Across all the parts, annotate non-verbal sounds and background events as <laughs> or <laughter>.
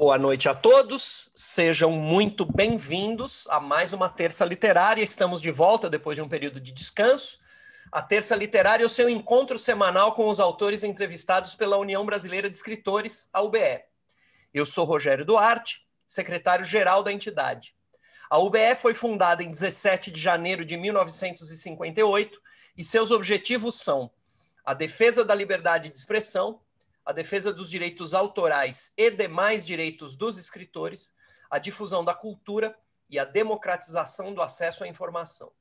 Boa noite a todos, sejam muito bem-vindos a mais uma Terça Literária. Estamos de volta depois de um período de descanso. A Terça Literária é o seu encontro semanal com os autores entrevistados pela União Brasileira de Escritores, a UBE. Eu sou Rogério Duarte, secretário-geral da entidade. A UBE foi fundada em 17 de janeiro de 1958 e seus objetivos são a defesa da liberdade de expressão, a defesa dos direitos autorais e demais direitos dos escritores, a difusão da cultura e a democratização do acesso à informação.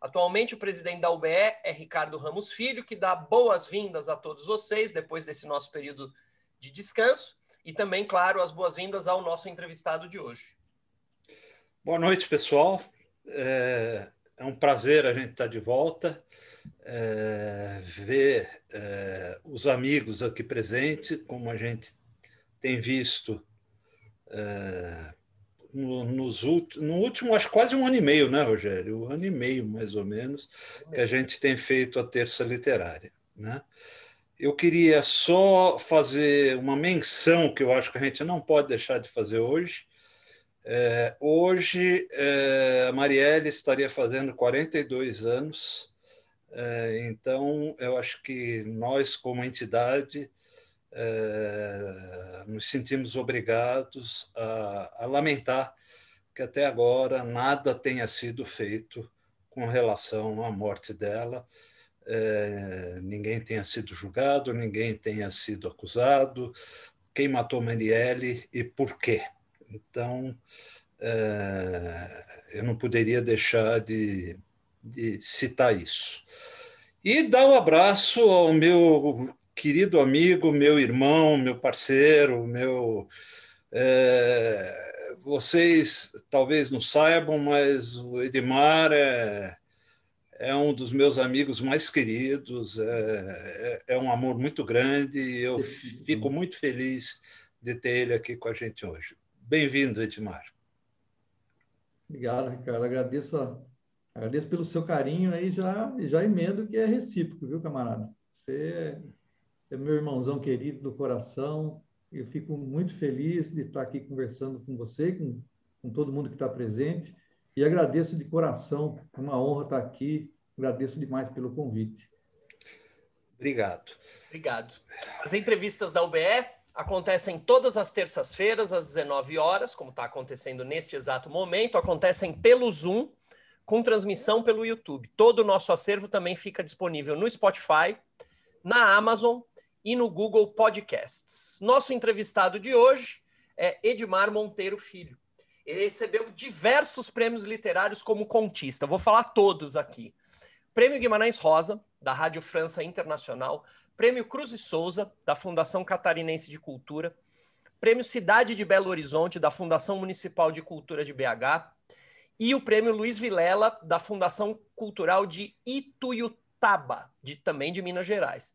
Atualmente, o presidente da UBE é Ricardo Ramos Filho, que dá boas-vindas a todos vocês depois desse nosso período de descanso e também, claro, as boas-vindas ao nosso entrevistado de hoje. Boa noite, pessoal. É, é um prazer a gente estar de volta é, ver é, os amigos aqui presentes, como a gente tem visto é, no, nos no último, acho quase um ano e meio, né, Rogério? Um ano e meio, mais ou menos, que a gente tem feito a terça literária. Né? Eu queria só fazer uma menção que eu acho que a gente não pode deixar de fazer hoje. Hoje, a Marielle estaria fazendo 42 anos então, eu acho que nós, como entidade, é, nos sentimos obrigados a, a lamentar que até agora nada tenha sido feito com relação à morte dela. É, ninguém tenha sido julgado, ninguém tenha sido acusado, quem matou Marielle e por quê. Então, é, eu não poderia deixar de, de citar isso. E dar um abraço ao meu querido amigo, meu irmão, meu parceiro, meu. É, vocês talvez não saibam, mas o Edmar é, é um dos meus amigos mais queridos, é, é, é um amor muito grande e eu fico muito feliz de ter ele aqui com a gente hoje. Bem-vindo, Edmar. Obrigado, Ricardo. Agradeço a Agradeço pelo seu carinho aí, já, já emendo que é recíproco, viu, camarada? Você, você é meu irmãozão querido do coração. Eu fico muito feliz de estar aqui conversando com você, com, com todo mundo que está presente. E agradeço de coração, é uma honra estar aqui. Agradeço demais pelo convite. Obrigado. Obrigado. As entrevistas da UBE acontecem todas as terças-feiras, às 19 horas, como está acontecendo neste exato momento. Acontecem pelo Zoom com transmissão pelo YouTube. Todo o nosso acervo também fica disponível no Spotify, na Amazon e no Google Podcasts. Nosso entrevistado de hoje é Edmar Monteiro Filho. Ele recebeu diversos prêmios literários como contista. Vou falar todos aqui. Prêmio Guimarães Rosa, da Rádio França Internacional, Prêmio Cruz e Souza, da Fundação Catarinense de Cultura, Prêmio Cidade de Belo Horizonte, da Fundação Municipal de Cultura de BH, e o prêmio Luiz Vilela, da Fundação Cultural de Ituiutaba, de, também de Minas Gerais.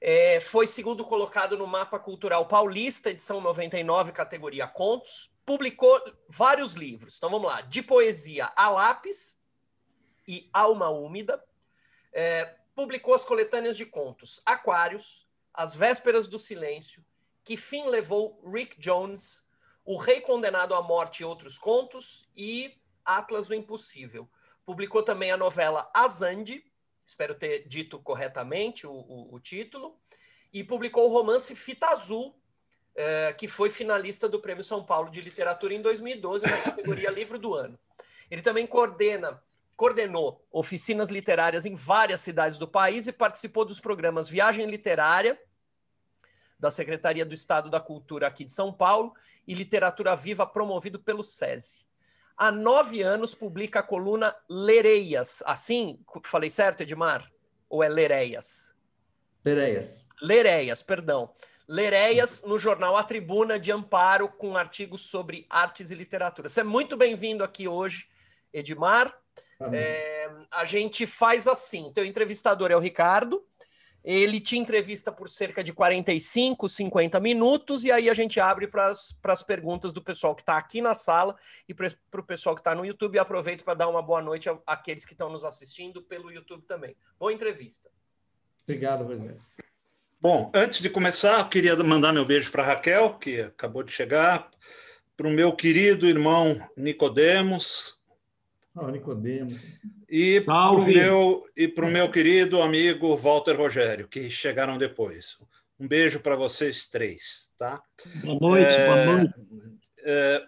É, foi segundo colocado no Mapa Cultural Paulista, edição 99, categoria Contos. Publicou vários livros. Então vamos lá: de poesia a lápis e Alma Úmida. É, publicou as coletâneas de contos Aquários, As Vésperas do Silêncio, Que Fim Levou Rick Jones, O Rei Condenado à Morte e Outros Contos e Atlas do Impossível. Publicou também a novela Azande, espero ter dito corretamente o, o, o título, e publicou o romance Fita Azul, eh, que foi finalista do Prêmio São Paulo de Literatura em 2012, na categoria Livro do Ano. Ele também coordena, coordenou oficinas literárias em várias cidades do país e participou dos programas Viagem Literária, da Secretaria do Estado da Cultura aqui de São Paulo, e Literatura Viva, promovido pelo SESI há nove anos publica a coluna Lereias. Assim, falei certo, Edmar? Ou é Lereias? Lereias. Lereias, perdão. Lereias no jornal A Tribuna de Amparo, com artigos sobre artes e literatura. Você é muito bem-vindo aqui hoje, Edmar. É, a gente faz assim: teu entrevistador é o Ricardo, ele te entrevista por cerca de 45, 50 minutos, e aí a gente abre para as perguntas do pessoal que está aqui na sala e para o pessoal que está no YouTube. E aproveito para dar uma boa noite àqueles que estão nos assistindo pelo YouTube também. Boa entrevista. Obrigado, Rogério. Bom, antes de começar, eu queria mandar meu beijo para Raquel, que acabou de chegar, para o meu querido irmão Nicodemos. Ah, Nicodemos. E para o meu, e meu querido amigo Walter Rogério, que chegaram depois. Um beijo para vocês três, tá? Boa noite, é, boa noite. É,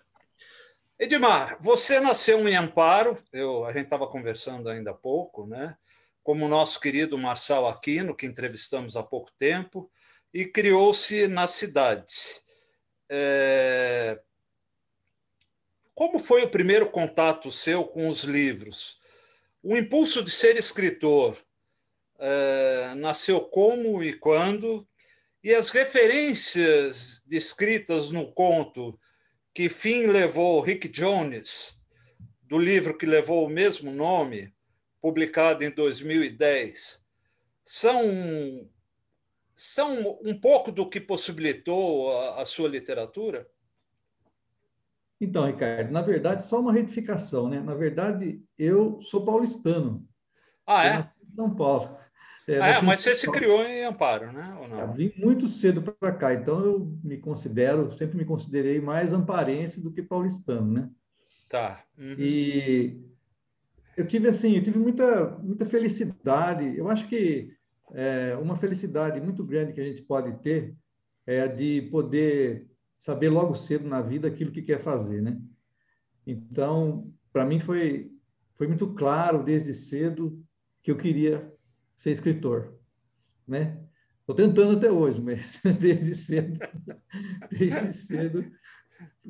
Edmar, você nasceu em Amparo, eu, a gente estava conversando ainda há pouco, né? como o nosso querido Marçal Aquino, que entrevistamos há pouco tempo, e criou-se na cidade. É... Como foi o primeiro contato seu com os livros? O impulso de ser escritor é... nasceu como e quando? E as referências descritas no conto que fim levou Rick Jones, do livro que levou o mesmo nome, publicado em 2010, são, são um pouco do que possibilitou a, a sua literatura? Então, Ricardo, na verdade, só uma retificação, né? Na verdade, eu sou paulistano. Ah, é? São Paulo. É, ah, é mas você se criou em Amparo, né? Ou não? Eu vim muito cedo para cá, então eu me considero, sempre me considerei mais amparense do que paulistano, né? Tá. Uhum. E eu tive assim, eu tive muita, muita felicidade. Eu acho que é, uma felicidade muito grande que a gente pode ter é a de poder saber logo cedo na vida aquilo que quer fazer, né? Então, para mim foi foi muito claro desde cedo que eu queria ser escritor, né? Estou tentando até hoje, mas <laughs> desde cedo, <laughs> desde cedo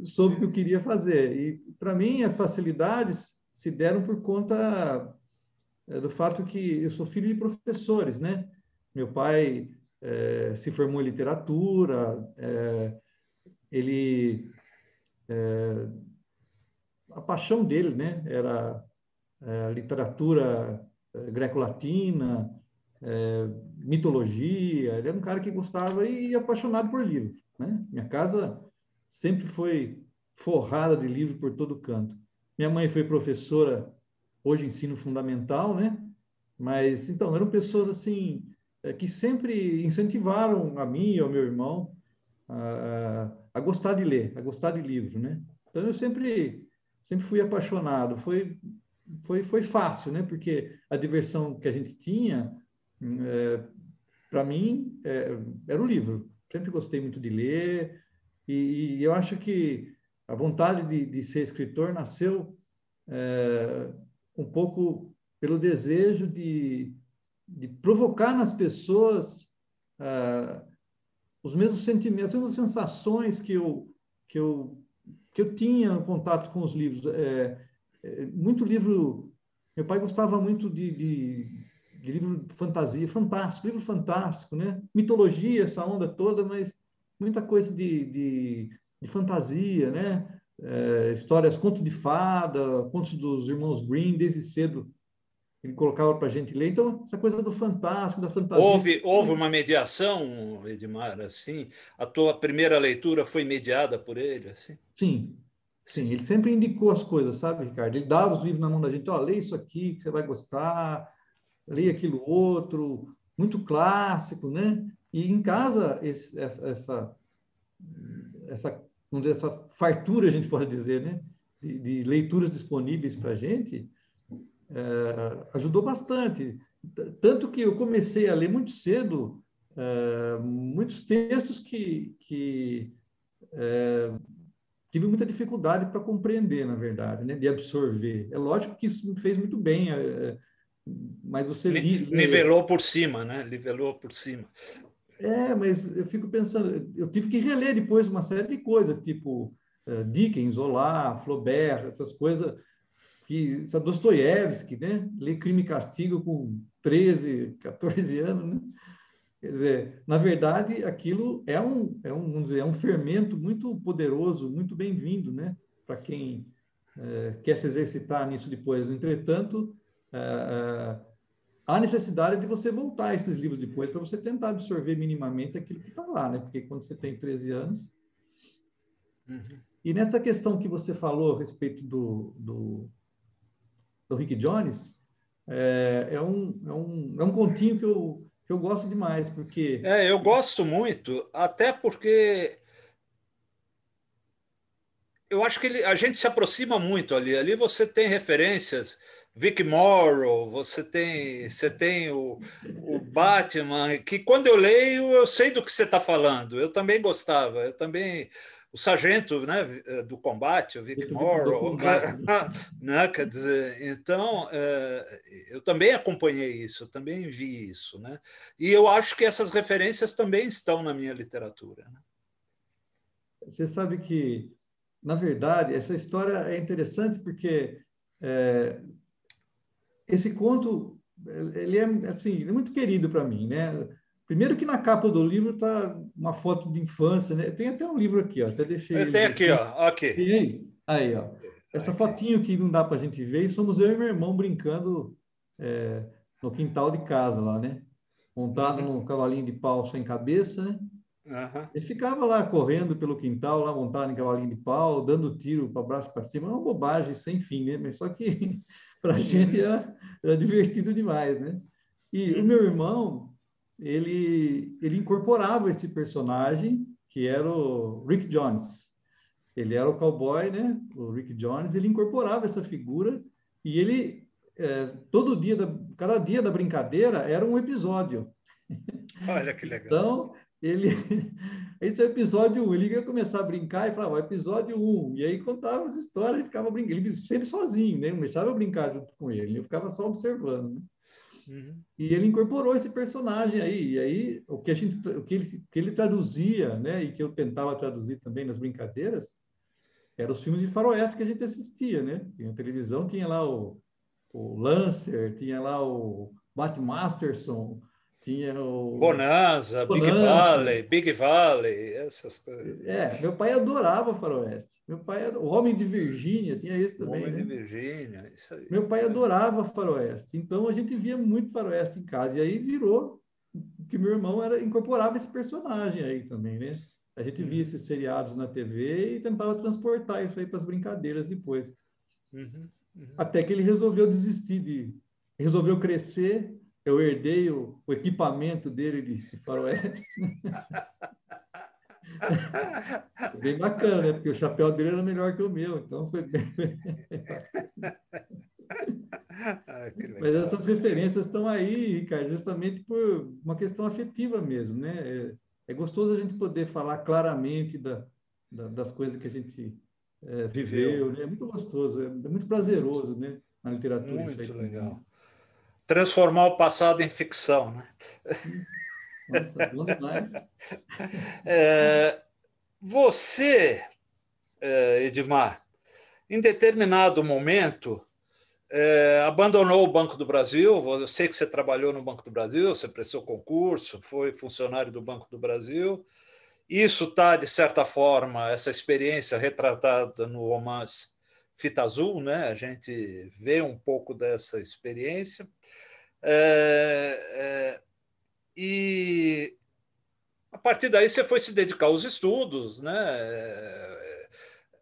soube o que eu queria fazer. E para mim as facilidades se deram por conta é, do fato que eu sou filho de professores, né? Meu pai é, se formou em literatura, é, ele é, a paixão dele, né, era é, literatura é, greco-latina, mitologia. Ele era um cara que gostava e apaixonado por livros, né? Minha casa sempre foi forrada de livros por todo canto. Minha mãe foi professora, hoje ensino fundamental, né? Mas, então, eram pessoas, assim, eh, que sempre incentivaram a mim e ao meu irmão a, a gostar de ler, a gostar de livro, né? Então, eu sempre, sempre fui apaixonado. Foi, foi, foi fácil, né? Porque a diversão que a gente tinha, é, eh, para mim, é, era o livro. Sempre gostei muito de ler e, e eu acho que a vontade de, de ser escritor nasceu é, um pouco pelo desejo de, de provocar nas pessoas é, os mesmos sentimentos, as mesmas sensações que eu, que eu, que eu tinha no contato com os livros. É, é, muito livro. Meu pai gostava muito de, de, de livro de fantasia, fantástico, livro fantástico, né? Mitologia, essa onda toda, mas muita coisa de, de, de fantasia, né? É, histórias, contos de fada, contos dos irmãos Green, desde cedo ele colocava para a gente ler. Então, essa coisa do fantástico, da fantasia. Houve, houve uma mediação, Edmar, assim? A tua primeira leitura foi mediada por ele, assim? Sim, sim. Ele sempre indicou as coisas, sabe, Ricardo? Ele dava os livros na mão da gente. Ó, oh, lê isso aqui que você vai gostar, lê aquilo outro, muito clássico, né? E em casa, esse, essa, essa, essa vamos dizer, essa fartura, a gente pode dizer, né? de, de leituras disponíveis para a gente, é, ajudou bastante. Tanto que eu comecei a ler muito cedo é, muitos textos que, que é, tive muita dificuldade para compreender, na verdade, né? de absorver. É lógico que isso me fez muito bem, é, mas você... Nivelou por cima, né? Nivelou por cima. É, mas eu fico pensando, eu tive que reler depois uma série de coisas, tipo uh, Dickens, Olá, Flaubert, essas coisas que Dostoiévski, né? Ler Crime e Castigo com 13, 14 anos, né? Quer dizer, na verdade, aquilo é um, é um, vamos dizer, é um fermento muito poderoso, muito bem-vindo, né? Para quem é, quer se exercitar nisso depois. Entretanto, é, há necessidade de você voltar esses livros depois para você tentar absorver minimamente aquilo que está lá, né? Porque quando você tem 13 anos. Uhum. E nessa questão que você falou a respeito do, do, do Rick Jones, é, é, um, é, um, é um continho que eu, que eu gosto demais, porque. É, eu gosto muito, até porque eu acho que ele, a gente se aproxima muito ali. Ali você tem referências, Vic Morrow, você tem, você tem o, o Batman, que quando eu leio eu sei do que você está falando. Eu também gostava, eu também o sargento né, do combate, o Vic Morrow, <laughs> né, quer dizer, então é, eu também acompanhei isso, eu também vi isso, né? E eu acho que essas referências também estão na minha literatura. Né? Você sabe que na verdade, essa história é interessante porque é, esse conto ele é assim, é muito querido para mim, né? Primeiro que na capa do livro está uma foto de infância, né? Tem até um livro aqui, ó, até deixei. Eu tenho aqui, ó, aqui. Aí, aí, ó. Essa fotinho que não dá para a gente ver, e somos eu e meu irmão brincando é, no quintal de casa lá, né? Montado uhum. num cavalinho de pau sem cabeça, né? Uhum. Ele ficava lá correndo pelo quintal, lá montado em cavalinho de pau, dando tiro para braço para cima, uma bobagem sem fim, né? Mas só que <laughs> para a gente era, era, divertido demais, né? E o meu irmão, ele, ele incorporava esse personagem, que era o Rick Jones. Ele era o cowboy, né? O Rick Jones, ele incorporava essa figura e ele, é, todo dia, da, cada dia da brincadeira era um episódio. Olha que legal. Então, ele <laughs> esse é o episódio 1. Ele ia começar a brincar e falava, episódio 1. E aí contava as histórias e ficava brincando. Ele sempre sozinho, né? Não deixava eu brincar junto com ele. Eu ficava só observando, né? Uhum. E ele incorporou esse personagem aí. E aí, o que, a gente, o que, ele, que ele traduzia, né? E que eu tentava traduzir também nas brincadeiras, eram os filmes de faroeste que a gente assistia, né? Na televisão tinha lá o, o Lancer, tinha lá o Bat Masterson, tinha o... Bonanza, Bonanza, Big Valley, Big Valley, essas coisas. É, meu pai adorava Faroeste. Meu pai, o Homem de Virgínia, tinha esse também. Homem né? de Virgínia, isso aí. Meu pai adorava Faroeste. Então a gente via muito Faroeste em casa. E aí virou que meu irmão era incorporava esse personagem aí também, né? A gente via esses seriados na TV e tentava transportar isso aí para as brincadeiras depois. Uhum, uhum. Até que ele resolveu desistir de. Resolveu crescer eu herdei o, o equipamento dele de faroeste. <laughs> <laughs> bem bacana, né? Porque o chapéu dele era melhor que o meu, então foi bem. <laughs> ah, Mas essas referências estão aí, Ricardo, justamente por uma questão afetiva mesmo, né? É, é gostoso a gente poder falar claramente da, da, das coisas que a gente é, viveu, né? É muito gostoso, é, é muito prazeroso, né? Na literatura. Muito legal transformar o passado em ficção. Né? <laughs> Nossa, bom demais. <laughs> É, você, é, Edmar, em determinado momento, é, abandonou o Banco do Brasil. Eu sei que você trabalhou no Banco do Brasil, você prestou concurso, foi funcionário do Banco do Brasil. Isso está, de certa forma, essa experiência retratada no romance Fita Azul, né? a gente vê um pouco dessa experiência. É, é, e a partir daí você foi se dedicar aos estudos, né? É,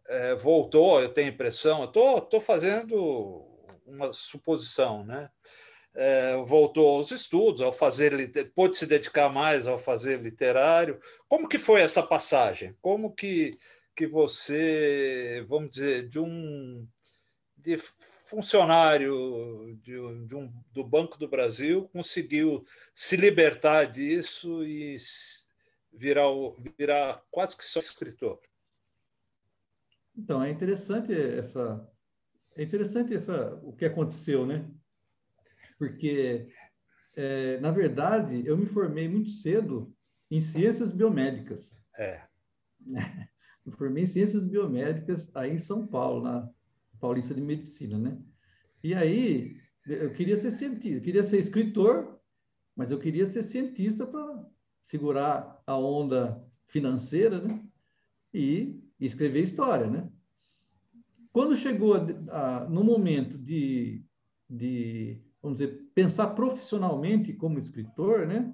é voltou, eu tenho impressão, eu estou fazendo uma suposição, né? É, voltou aos estudos, ao fazer pôde se dedicar mais ao fazer literário. Como que foi essa passagem? Como que que você, vamos dizer, de um de funcionário de, de um, do Banco do Brasil conseguiu se libertar disso e virar, virar quase que só escritor. Então é interessante essa é interessante essa o que aconteceu, né? Porque é, na verdade eu me formei muito cedo em ciências biomédicas. É. <laughs> Me formei em ciências biomédicas aí em São Paulo, na Paulista de Medicina, né? E aí eu queria ser cientista, queria ser escritor, mas eu queria ser cientista para segurar a onda financeira, né? E, e escrever história, né? Quando chegou a, a, no momento de, de, vamos dizer, pensar profissionalmente como escritor, né?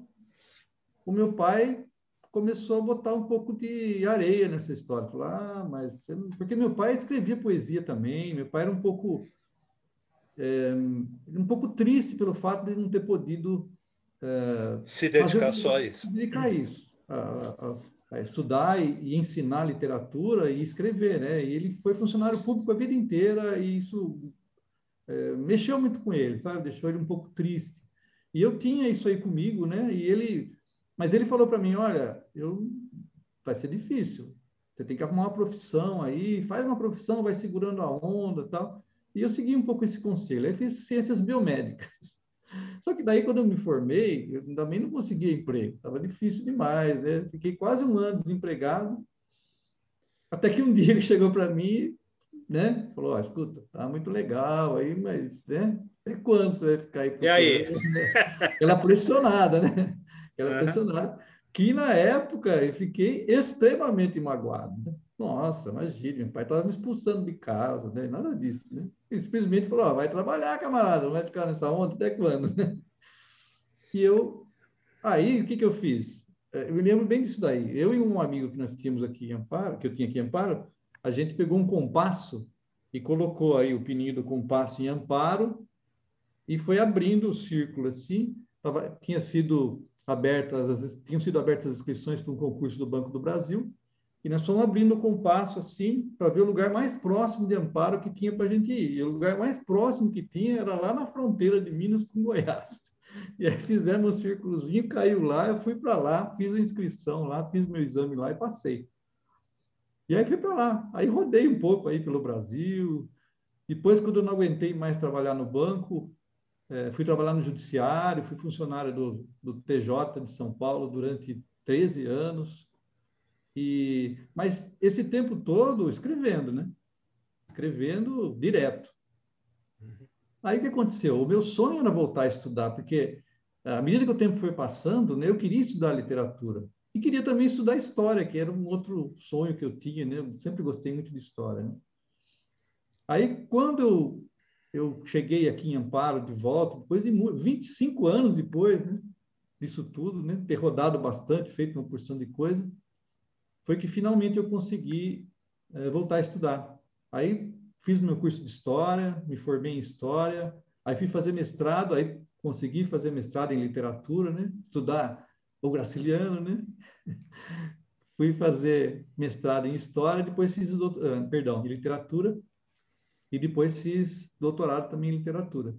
O meu pai começou a botar um pouco de areia nessa história. Falou, ah, mas... Porque meu pai escrevia poesia também, meu pai era um pouco... É, um pouco triste pelo fato de não ter podido é, se dedicar só a isso. Se dedicar a isso, a, a, a estudar e, e, ensinar literatura e escrever, né? E ele foi funcionário público a vida inteira e isso é, mexeu muito com ele, sabe? Deixou ele um pouco triste. E eu tinha isso aí comigo, né? E ele, mas ele falou para mim, olha, eu vai ser difícil. Você tem que arrumar uma profissão aí, faz uma profissão, vai segurando a onda, tal. E eu segui um pouco esse conselho. Aí fiz ciências biomédicas. <laughs> Só que daí, quando eu me formei, eu também não conseguia emprego. Estava difícil demais, né? Fiquei quase um ano desempregado. Até que um <laughs> dia ele chegou para mim, né? Falou, oh, escuta, tá muito legal aí, mas, né? Até quando você vai ficar aí? E aí? Aquela <laughs> pressionada, né? Aquela uhum. pressionada. Que, na época, eu fiquei extremamente magoado. Né? Nossa, imagina, meu pai estava me expulsando de casa, né? Nada disso, né? Ele simplesmente falou, oh, vai trabalhar, camarada, não vai ficar nessa onda até quando, <laughs> né? E eu, aí, o que que eu fiz? É, eu me lembro bem disso daí. Eu e um amigo que nós tínhamos aqui em Amparo, que eu tinha aqui em Amparo, a gente pegou um compasso e colocou aí o pininho do compasso em Amparo e foi abrindo o círculo assim, tava, tinha sido abertas, tinham sido abertas as inscrições para um concurso do Banco do Brasil, e nós fomos abrindo o compasso assim para ver o lugar mais próximo de Amparo que tinha para a gente ir. E o lugar mais próximo que tinha era lá na fronteira de Minas com Goiás. <laughs> E aí fizemos um círculozinho, caiu lá, eu fui para lá, fiz a inscrição lá, fiz meu exame lá e passei. E aí fui para lá. Aí rodei um pouco aí pelo Brasil. Depois, quando eu não aguentei mais trabalhar no banco, é, fui trabalhar no judiciário, fui funcionário do, do TJ de São Paulo durante 13 anos. E, mas esse tempo todo escrevendo, né? Escrevendo direto. Uhum. Aí o que aconteceu? O meu sonho era voltar a estudar, porque à medida que o tempo foi passando, né, eu queria estudar literatura. E queria também estudar história, que era um outro sonho que eu tinha, né? Eu sempre gostei muito de história, né? Aí, quando eu, eu cheguei aqui em Amparo de volta, depois de 25 anos depois né, disso tudo, né, ter rodado bastante, feito uma porção de coisa, foi que finalmente eu consegui é, voltar a estudar. Aí fiz meu curso de História, me formei em História, aí fui fazer mestrado, aí consegui fazer mestrado em Literatura, né? Estudar o Graciliano, né? <laughs> fui fazer mestrado em História, depois fiz, doutor, ah, perdão, em Literatura, e depois fiz doutorado também em Literatura.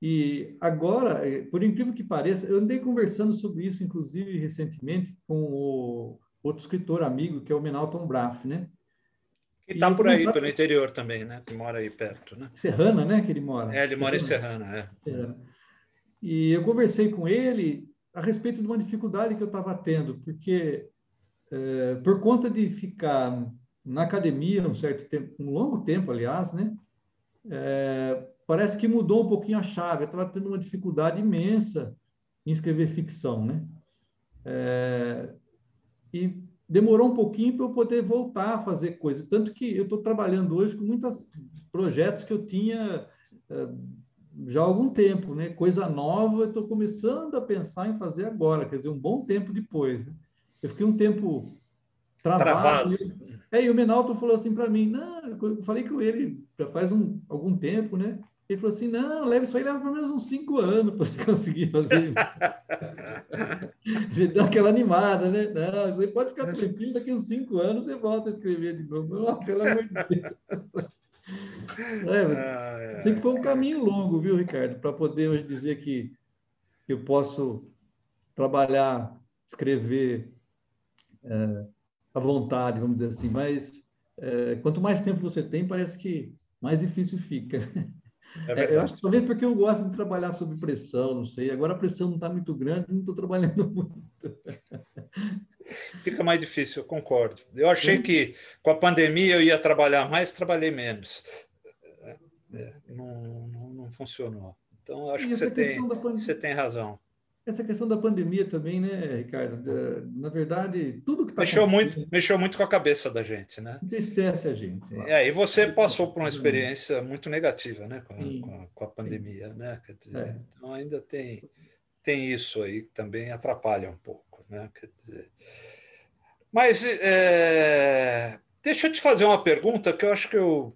E agora, eh, por incrível que pareça, eu andei conversando sobre isso, inclusive, recentemente, com o outro escritor amigo, que é o Menalton Braff, né? Que está por aí, pelo interior também, né? Que mora aí perto, né? Serrana, né? Que ele mora. É, ele mora em Serrana, é. Serrana. E eu conversei com ele a respeito de uma dificuldade que eu estava tendo, porque é, por conta de ficar na academia um certo tempo, um longo tempo, aliás, né? É, parece que mudou um pouquinho a chave. Eu estava tendo uma dificuldade imensa em escrever ficção, né? É, e demorou um pouquinho para eu poder voltar a fazer coisa. Tanto que eu estou trabalhando hoje com muitos projetos que eu tinha eh, já há algum tempo, né? Coisa nova, eu estou começando a pensar em fazer agora, quer dizer, um bom tempo depois. Né? Eu fiquei um tempo travado. travado. E, é, e o Menalto falou assim para mim, não, eu falei com ele já faz um, algum tempo, né? Ele falou assim: não, leva isso aí, leva pelo menos uns cinco anos para você <laughs> conseguir fazer <laughs> você deu aquela animada, né? Não, você pode ficar tranquilo, daqui uns cinco anos você volta a escrever de novo. Não, pelo amor de Deus. <laughs> É, sempre foi um caminho longo, viu, Ricardo, para poder hoje dizer que eu posso trabalhar, escrever é, à vontade, vamos dizer assim, mas é, quanto mais tempo você tem, parece que mais difícil fica. <laughs> É, é eu acho que talvez porque eu gosto de trabalhar sob pressão, não sei. Agora a pressão não está muito grande, não estou trabalhando <laughs> muito. Fica mais difícil, eu concordo. Eu achei que com a pandemia eu ia trabalhar mais, trabalhei menos. É, não, não, não funcionou. Então, acho e que você tem, você tem razão essa questão da pandemia também, né, Ricardo? Na verdade, tudo que está mexeu muito, mexeu muito com a cabeça da gente, né? Entristece a gente. É, e você passou por uma experiência muito negativa, né, com a, com a, com a pandemia, Sim. né? Quer dizer, é. Então ainda tem tem isso aí que também atrapalha um pouco, né? Quer dizer, mas é, deixa eu te fazer uma pergunta que eu acho que eu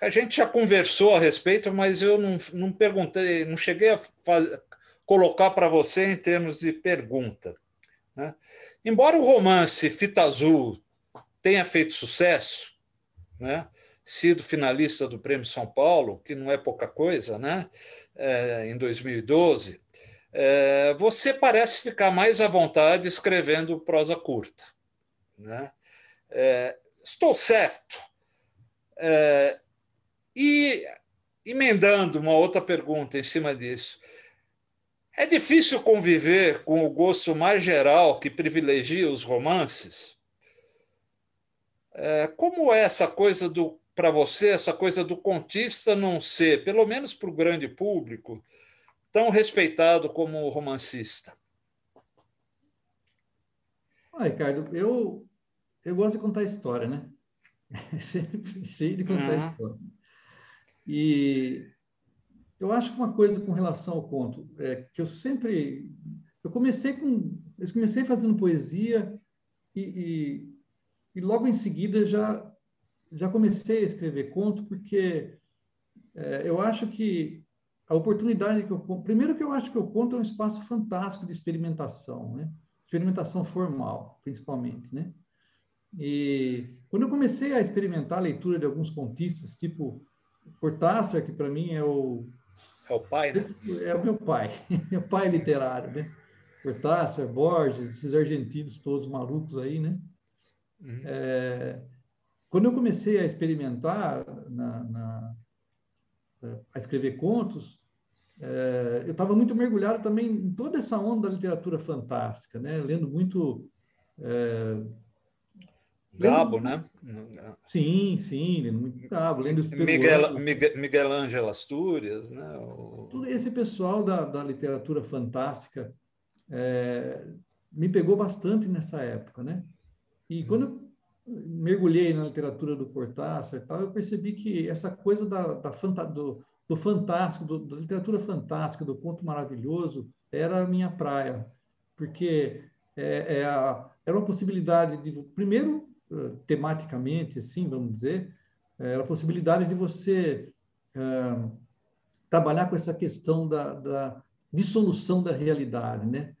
a gente já conversou a respeito, mas eu não, não perguntei, não cheguei a fazer, colocar para você em termos de pergunta. Né? Embora o romance Fita Azul tenha feito sucesso, né? sido finalista do Prêmio São Paulo, que não é pouca coisa, né? É, em 2012, é, você parece ficar mais à vontade escrevendo prosa curta. Né? É, estou certo. É, e emendando uma outra pergunta em cima disso, é difícil conviver com o gosto mais geral que privilegia os romances? É, como é essa coisa do para você essa coisa do contista não ser, pelo menos para o grande público, tão respeitado como romancista? Ah, Ricardo, eu, eu gosto de contar história, né? <laughs> Cheio de contar uhum. história. E eu acho que uma coisa com relação ao conto é que eu sempre eu comecei com eu comecei fazendo poesia e, e, e logo em seguida já já comecei a escrever conto porque é, eu acho que a oportunidade que eu primeiro que eu acho que o conto é um espaço fantástico de experimentação, né? Experimentação formal, principalmente, né? E quando eu comecei a experimentar a leitura de alguns contistas, tipo Cortázar, que para mim é o é o pai, né? É o meu pai, <laughs> é o pai literário, né? Cortázar, Borges, esses argentinos todos malucos aí, né? Uhum. É, quando eu comecei a experimentar, na, na, a escrever contos, é, eu estava muito mergulhado também em toda essa onda da literatura fantástica, né? lendo muito. É, Gabo, lendo... né? Sim, sim, lendo muito Gabo, lendo Miguel, Miguel, Miguel Ângelo Astúrias, né? O... Todo esse pessoal da, da literatura fantástica é, me pegou bastante nessa época, né? E quando eu mergulhei na literatura do Cortázar, tal, eu percebi que essa coisa da, da do, do, fantástico, do, da literatura fantástica, do conto maravilhoso, era a minha praia, porque é, é a, era uma possibilidade de, primeiro, tematicamente, assim, vamos dizer, é, era a possibilidade de você uh, trabalhar com essa questão da, da dissolução da realidade, né?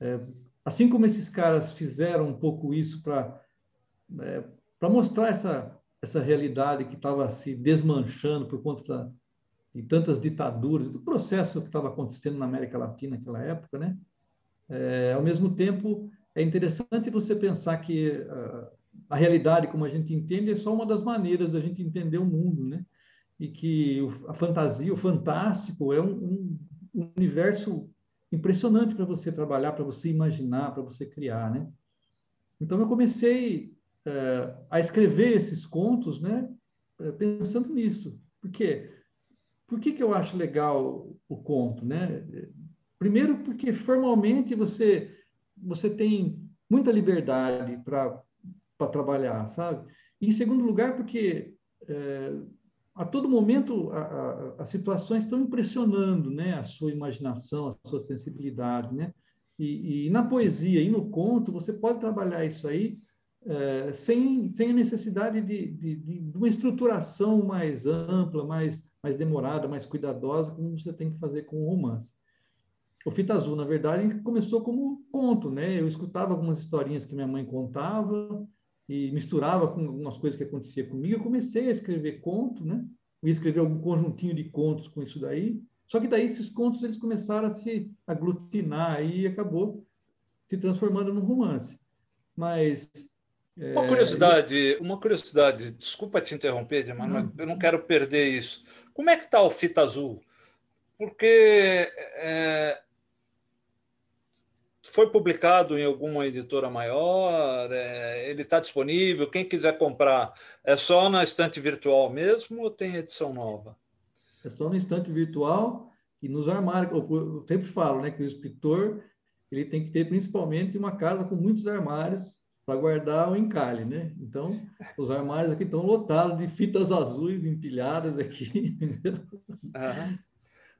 É, assim como esses caras fizeram um pouco isso para é, para mostrar essa, essa realidade que estava se desmanchando por conta da, de tantas ditaduras, do processo que estava acontecendo na América Latina naquela época, né? É, ao mesmo tempo, é interessante você pensar que uh, a realidade, como a gente entende, é só uma das maneiras da gente entender o mundo, né? E que a fantasia, o fantástico, é um, um universo impressionante para você trabalhar, para você imaginar, para você criar, né? Então, eu comecei é, a escrever esses contos, né, é, pensando nisso. Por quê? Por que, que eu acho legal o conto, né? Primeiro, porque formalmente você você tem muita liberdade para trabalhar, sabe? E, em segundo lugar, porque é, a todo momento as situações estão impressionando, né? A sua imaginação, a sua sensibilidade, né? E, e na poesia e no conto você pode trabalhar isso aí é, sem, sem a necessidade de, de, de, uma estruturação mais ampla, mais, mais demorada, mais cuidadosa, como você tem que fazer com o romance. O Fita Azul, na verdade, começou como conto, né? Eu escutava algumas historinhas que minha mãe contava e misturava com algumas coisas que acontecia comigo. Eu comecei a escrever conto, né? Eu ia escrever algum conjuntinho de contos com isso daí. Só que daí esses contos eles começaram a se aglutinar e acabou se transformando num romance. Mas uma curiosidade, uma curiosidade, desculpa te interromper, Dimar, mas eu não quero perder isso. Como é que está o Fita Azul? Porque é, foi publicado em alguma editora maior, é, ele está disponível, quem quiser comprar, é só na estante virtual mesmo ou tem edição nova? É só na estante virtual e nos armários. Eu sempre falo né, que o escritor ele tem que ter principalmente uma casa com muitos armários para guardar o encalhe, né? Então, os armários aqui estão lotados de fitas azuis empilhadas aqui. <laughs> Uhum.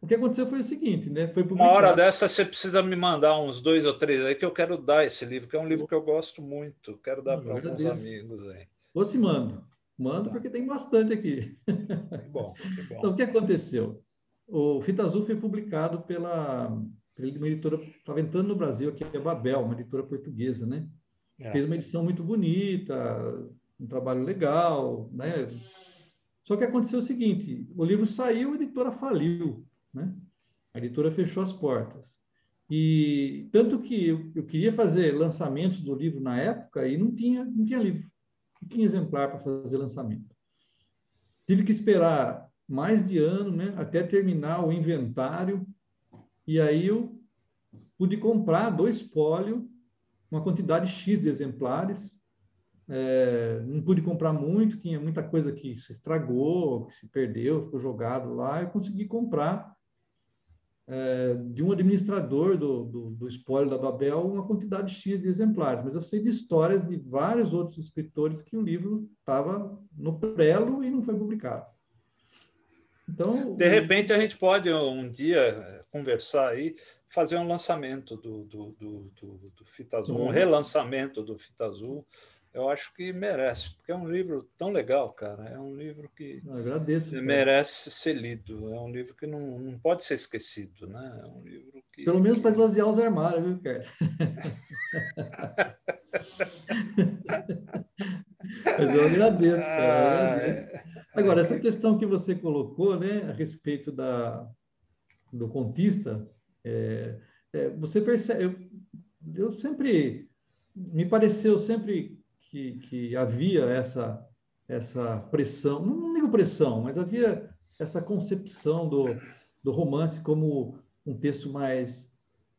O que aconteceu foi o seguinte, né? Foi publicado... Uma hora dessa você precisa me mandar uns dois ou três aí que eu quero dar esse livro, que é um livro que eu gosto muito. Quero dar para alguns amigos aí. Vou te mando. Mando tá. porque tem bastante aqui. Que bom, <laughs> que bom. Então, o que aconteceu? O Fita Azul foi publicado pela uma editora estava entrando no Brasil, aqui é Babel, uma editora portuguesa, né? É. Fez uma edição muito bonita, um trabalho legal, né? Só que aconteceu o seguinte, o livro saiu, a editora faliu, né? A editora fechou as portas. E tanto que eu, eu queria fazer lançamentos do livro na época e não tinha, não tinha livro, não tinha exemplar para fazer lançamento. Tive que esperar mais de ano, né, até terminar o inventário, e aí eu pude comprar do espólio uma quantidade X de exemplares. É, não pude comprar muito, tinha muita coisa que se estragou, que se perdeu, ficou jogado lá. Eu consegui comprar é, de um administrador do, do, do espólio da Babel uma quantidade X de exemplares, mas eu sei de histórias de vários outros escritores que o livro estava no prelo e não foi publicado. Então, de repente a gente pode um dia conversar aí, fazer um lançamento do, do, do, do, do Fita Azul, um uhum. relançamento do Fita Azul, eu acho que merece, porque é um livro tão legal, cara. É um livro que agradeço, merece ser lido. É um livro que não, não pode ser esquecido, né? É um livro que. Pelo menos que... para esvaziar os armários, viu, cara? <laughs> Mas eu agradeço, cara. Ah, é... Agora, essa questão que você colocou, né, a respeito da, do contista, é, é, você percebe. Eu, eu sempre. Me pareceu sempre que, que havia essa, essa pressão, não digo pressão, mas havia essa concepção do, do romance como um texto mais,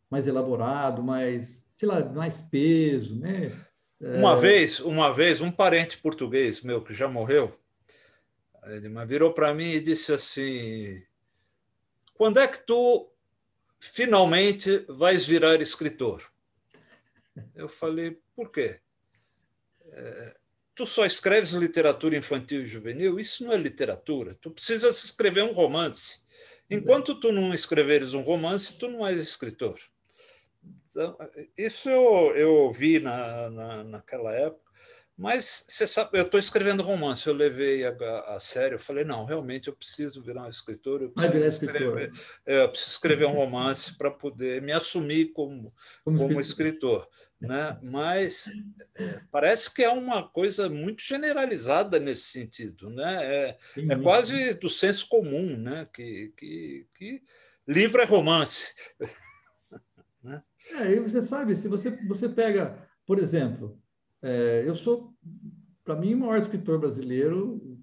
mais elaborado, mais, sei lá, mais peso, né? Uma é... vez, uma vez, um parente português meu que já morreu, ele virou para mim e disse assim: quando é que tu finalmente vais virar escritor? Eu falei, por quê? Tu só escreves literatura infantil e juvenil, isso não é literatura. Tu precisas escrever um romance. Enquanto tu não escreveres um romance, tu não és escritor. Então, isso eu, eu vi na, na, naquela época. Mas você sabe, eu estou escrevendo romance, eu levei a, a, sério, eu falei, não, realmente eu preciso virar um escritor, eu preciso, escrever, é, eu preciso escrever um romance para poder me assumir como, como, como escritor. Né? Mas é, parece que é uma coisa muito generalizada nesse sentido. Né? É, é quase do senso comum né? que, que, que livro é romance. <laughs> né? É, e você sabe, se você, você pega, por exemplo, é, eu sou, para mim, o maior escritor brasileiro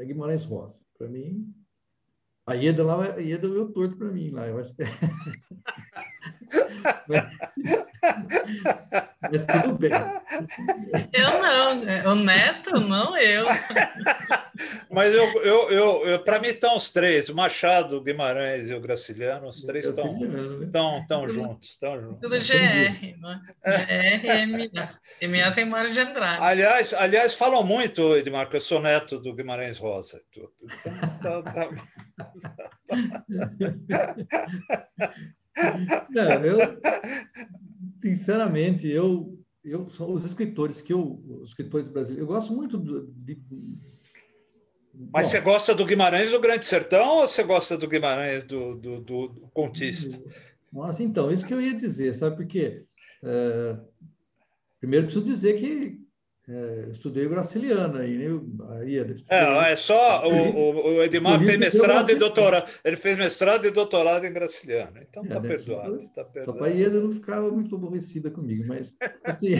é Guimarães Rosa. Para mim, a Ieda lá, a Ieda deu torto para mim lá. Eu acho que... <laughs> Mas tudo bem. Eu não, né? o Neto, não eu. Mas eu, eu, eu, eu para mim estão os três, o Machado, o Guimarães e o Graciliano, os três estão tão, tão juntos, estão juntos. Tudo GR, né? GR e MA. MA tem Mário de Andrade. Aliás, aliás, falam muito, Edmar, que eu sou neto do Guimarães Rosa. Então, tá, tá... Não, eu, sinceramente, eu, eu são os escritores que eu, os escritores brasileiros, eu gosto muito de. Mas Bom, você gosta do Guimarães do Grande Sertão ou você gosta do Guimarães do, do, do, do contista? Nossa, então, isso que eu ia dizer, sabe por quê? É, primeiro, preciso dizer que é, estudei Graciliano aí, né? aí é, é só o, o Edmar fez mestrado e doutorado. Ele fez mestrado e doutorado em Graciliano. Então está é, né? perdoado. Tá perdoado. Papai Ieda não ficava muito aborrecida comigo, mas assim,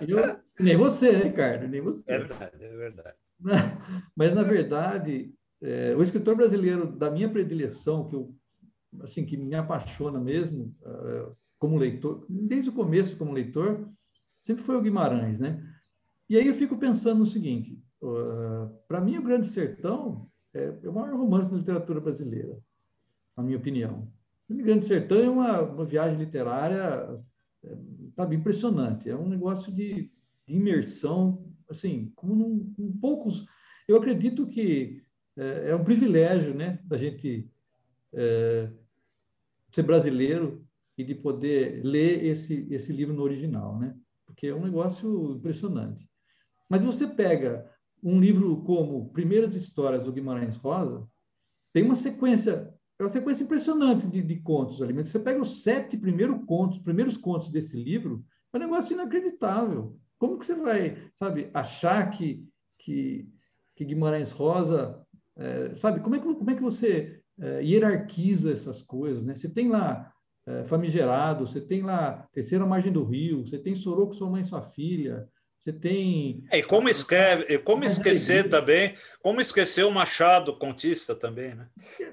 <laughs> eu, nem você, né, Ricardo? Nem você. É verdade, é verdade. <laughs> Mas na verdade, é, o escritor brasileiro da minha predileção, que eu assim que me apaixona mesmo uh, como leitor, desde o começo como leitor, sempre foi o Guimarães, né? E aí eu fico pensando no seguinte: uh, para mim, o Grande Sertão é, é, o maior romance da literatura brasileira, na minha opinião. O Grande Sertão é uma, uma viagem literária sabe, impressionante. É um negócio de, de imersão, assim, como num, num poucos. Eu acredito que é, é, um privilégio, né, da gente é, ser brasileiro e de poder ler esse esse livro no original, né? Porque é um negócio impressionante. Mas você pega um livro como Primeiras Histórias do Guimarães Rosa, tem uma sequência é uma sequência impressionante de, de contos ali. Mas você pega os sete primeiros contos, primeiros contos desse livro, é um negócio inacreditável. Como que você vai, sabe, achar que, que, que Guimarães Rosa, é, sabe, como é que, como é que você é, hierarquiza essas coisas, né? Você tem lá é, Famigerado, você tem lá Terceira Margem do Rio, você tem Soroco, Sua Mãe e Sua Filha, você tem... É, e como, escreve, como esquecer também, como esquecer o Machado Contista também, né?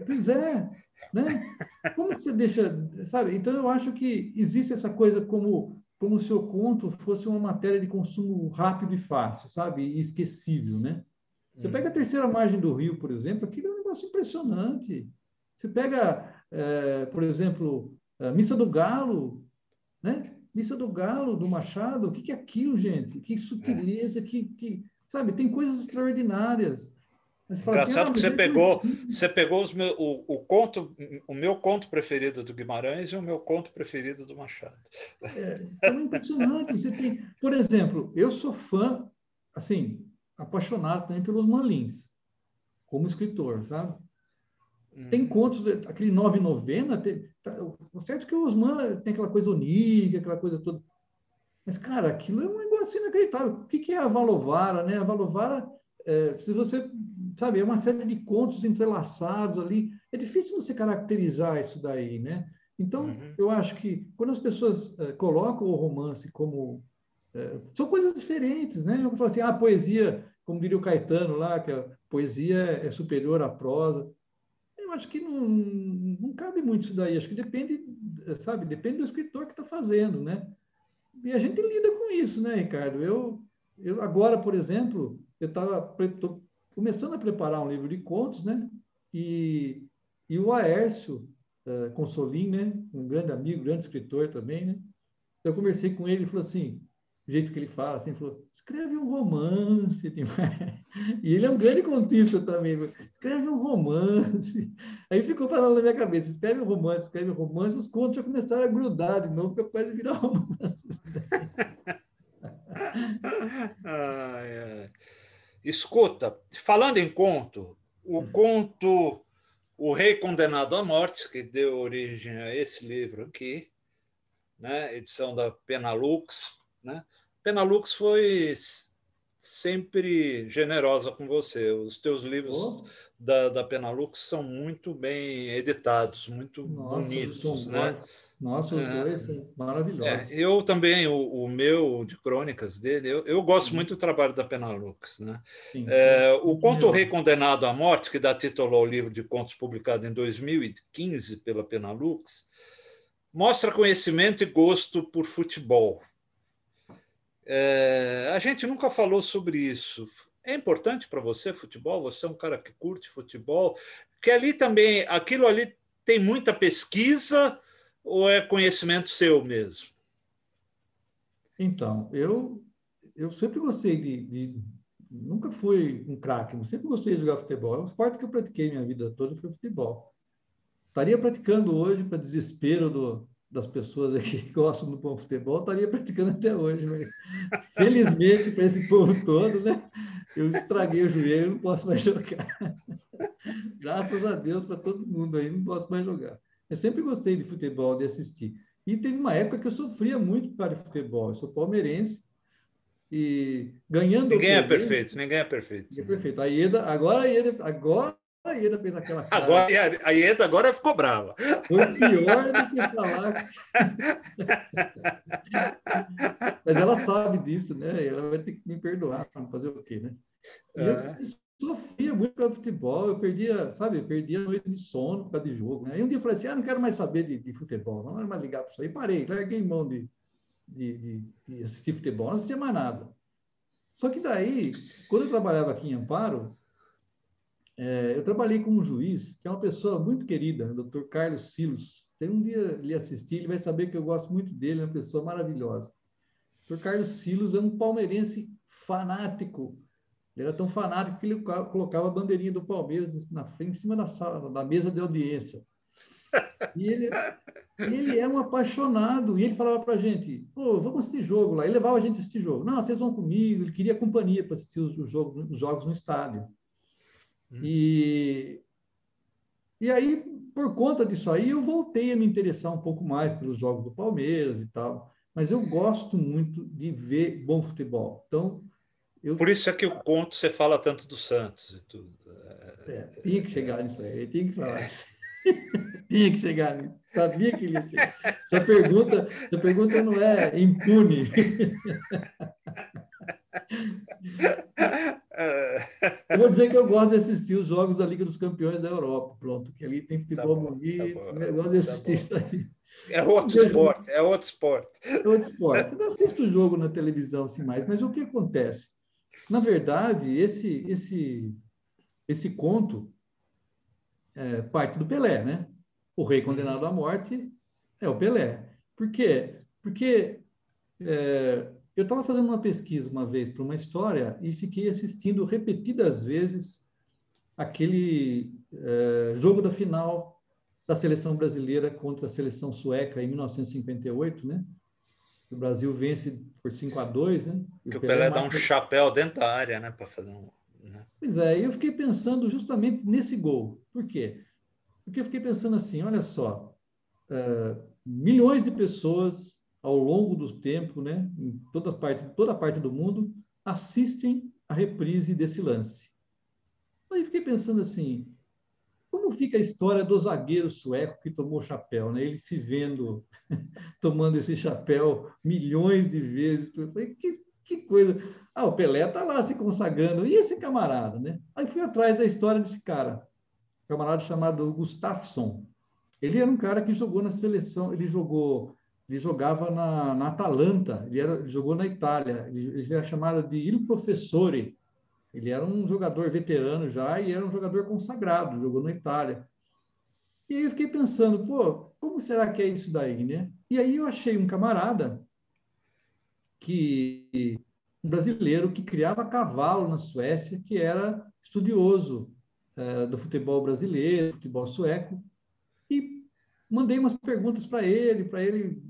Pois é, né? Como você deixa, sabe? Então eu acho que existe essa coisa como como se o conto fosse uma matéria de consumo rápido e fácil, sabe? E esquecível, né? Você hum. pega a terceira margem do rio, por exemplo, aquilo é um negócio impressionante. Você pega, é, por exemplo, Missa do Galo, né? Missa do Galo, do Machado, o que, que é aquilo, gente? Que sutileza, que, que, sabe? Tem coisas extraordinárias. Engraçado assim, que você pegou, você pegou os meu, o, o, conto, o meu conto preferido do Guimarães e o meu conto preferido do Machado. É, é impressionante. Você tem, por exemplo, eu sou fã, assim, apaixonado também pelos Malins, como escritor, sabe? Hum. Tem contos, aquele nove novena, tem, tá, o certo é que o Osman tem aquela coisa onírica, aquela coisa toda. Mas, cara, aquilo é um negócio inacreditável. O que, que é a Valovara, né? A Valovara, é, se você sabe, é uma série de contos entrelaçados ali. É difícil você caracterizar isso daí, né? Então, uhum. eu acho que quando as pessoas uh, colocam o romance como. Uh, são coisas diferentes, né? Eu falo assim, ah, a poesia, como diria o Caetano lá, que a poesia é superior à prosa. Acho que não, não cabe muito isso daí. Acho que depende, sabe, depende do escritor que está fazendo, né? E a gente lida com isso, né, Ricardo? Eu, eu agora, por exemplo, eu estava começando a preparar um livro de contos, né? E, e o Aércio uh, Consolim, né? Um grande amigo, grande escritor também, né? Eu conversei com ele e falou assim, o jeito que ele fala, assim, falou, escreve um romance. <laughs> e ele é um grande contista também. Escreve um romance. Aí ficou falando na minha cabeça, escreve um romance, escreve um romance, os contos já começaram a grudar de novo, capaz de virar romance. <laughs> Escuta, falando em conto, o hum. conto O Rei Condenado à Morte, que deu origem a esse livro aqui, né, edição da Penalux. Né? Penalux foi sempre generosa com você. Os teus livros oh. da, da Penalux são muito bem editados, muito Nossa, bonitos. Né? Nossa, os é, dois são maravilhosos. É, eu também, o, o, meu de crônicas dele, eu, eu gosto Sim. muito do trabalho da Penalux. Né? Sim, é, o Conto Rei Condenado à Morte, que dá título ao livro de contos publicado em 2015 pela Penalux, mostra conhecimento e gosto por futebol. É, a gente nunca falou sobre isso. É importante para você futebol? Você é um cara que curte futebol? Que ali também, aquilo ali tem muita pesquisa ou é conhecimento seu mesmo? Então, eu, eu sempre gostei de, de Nunca fui um craque, sempre gostei de jogar futebol. É um esporte que eu pratiquei minha vida toda, foi futebol. Estaria praticando hoje, para desespero do, das pessoas aqui <laughs> que gostam do bom futebol, estaria praticando até hoje. Mas, felizmente, para esse povo todo, né? Eu estraguei o joelho, não posso mais jogar. <laughs> Graças a Deus para todo mundo aí, não posso mais jogar. Eu sempre gostei de futebol, de assistir. E teve uma época que eu sofria muito de futebol. Eu sou palmeirense e ganhando. Ninguém é perfeito, ninguém é perfeito. Ninguém é perfeito. A Ieda, agora a Ieda, agora a Ieda fez aquela cara. Agora, a Ieda agora ficou brava. Foi pior do que falar. <laughs> Mas ela sabe disso, né? Ela vai ter que me perdoar para fazer o quê, né? É sofria muito com futebol, eu perdia, sabe, eu perdia a noite de sono por causa de jogo. Né? Aí um dia eu falei assim, ah, não quero mais saber de, de futebol, não quero mais ligar para isso aí. Parei, larguei mão de, de, de, de, assistir futebol, não assistia mais nada. Só que daí, quando eu trabalhava aqui em Amparo, é, eu trabalhei com um juiz, que é uma pessoa muito querida, o doutor Carlos Silos. Se um dia ele assistir, ele vai saber que eu gosto muito dele, é uma pessoa maravilhosa. O doutor Carlos Silos é um palmeirense fanático, ele era tão fanático que ele colocava a bandeirinha do Palmeiras na frente, em cima da sala, da mesa de audiência. <laughs> E ele, ele é um apaixonado. E ele falava para a gente: pô, vamos assistir jogo lá. Ele levava a gente a assistir jogo. Não, vocês vão comigo. Ele queria companhia para assistir os, os, jogos, os jogos no estádio. Hum. E E aí, por conta disso aí, eu voltei a me interessar um pouco mais pelos jogos do Palmeiras e tal. Mas eu gosto muito de ver bom futebol. Então, eu... Por isso é que o conto você fala tanto do Santos e tudo. É, tinha que chegar nisso aí, tinha que falar. É. <laughs> tinha que chegar nisso. Sabia que ele ia chegar. Essa pergunta, essa pergunta não é impune. <laughs> <laughs> Eu vou dizer que eu gosto de assistir os jogos da Liga dos Campeões da Europa. Pronto, que ali tem futebol tá bom, bonito. Tá bom, eu gosto de tá assistir tá isso aí. É outro esporte, é outro esporte. É outro esporte. Eu não assisto o jogo na televisão assim mais, mas o que acontece? Na verdade, esse, esse, esse conto é parte do Pelé, né? O rei condenado à morte é o Pelé. Por quê? Porque é, eu estava fazendo uma pesquisa uma vez para uma história e fiquei assistindo repetidas vezes aquele é, jogo da final da seleção brasileira contra a seleção sueca em 1958, né? O Brasil vence por 5 a 2, né? que o Pelé, Pelé dá um chapéu dentro da área, né, para fazer um, né? Pois é, eu fiquei pensando justamente nesse gol. Por quê? Porque eu fiquei pensando assim, olha só, uh, milhões de pessoas ao longo do tempo, né, em todas partes, toda parte do mundo, assistem a reprise desse lance. Aí fiquei pensando assim, como fica a história do zagueiro sueco que tomou o chapéu, né? Ele se vendo <laughs> tomando esse chapéu milhões de vezes. Eu falei, que, que coisa. Ah, o Pelé está lá se consagrando. E esse camarada, né? Aí fui atrás da história desse cara, um camarada chamado Gustafsson. Ele era um cara que jogou na seleção, ele jogou, ele jogava na, na Atalanta, ele, era, ele jogou na Itália, ele, ele era chamado de Il Professore, ele era um jogador veterano já e era um jogador consagrado, jogou na Itália. E aí eu fiquei pensando, pô, como será que é isso daí, né? E aí eu achei um camarada que um brasileiro que criava cavalo na Suécia, que era estudioso é, do futebol brasileiro, futebol sueco, e mandei umas perguntas para ele, para ele,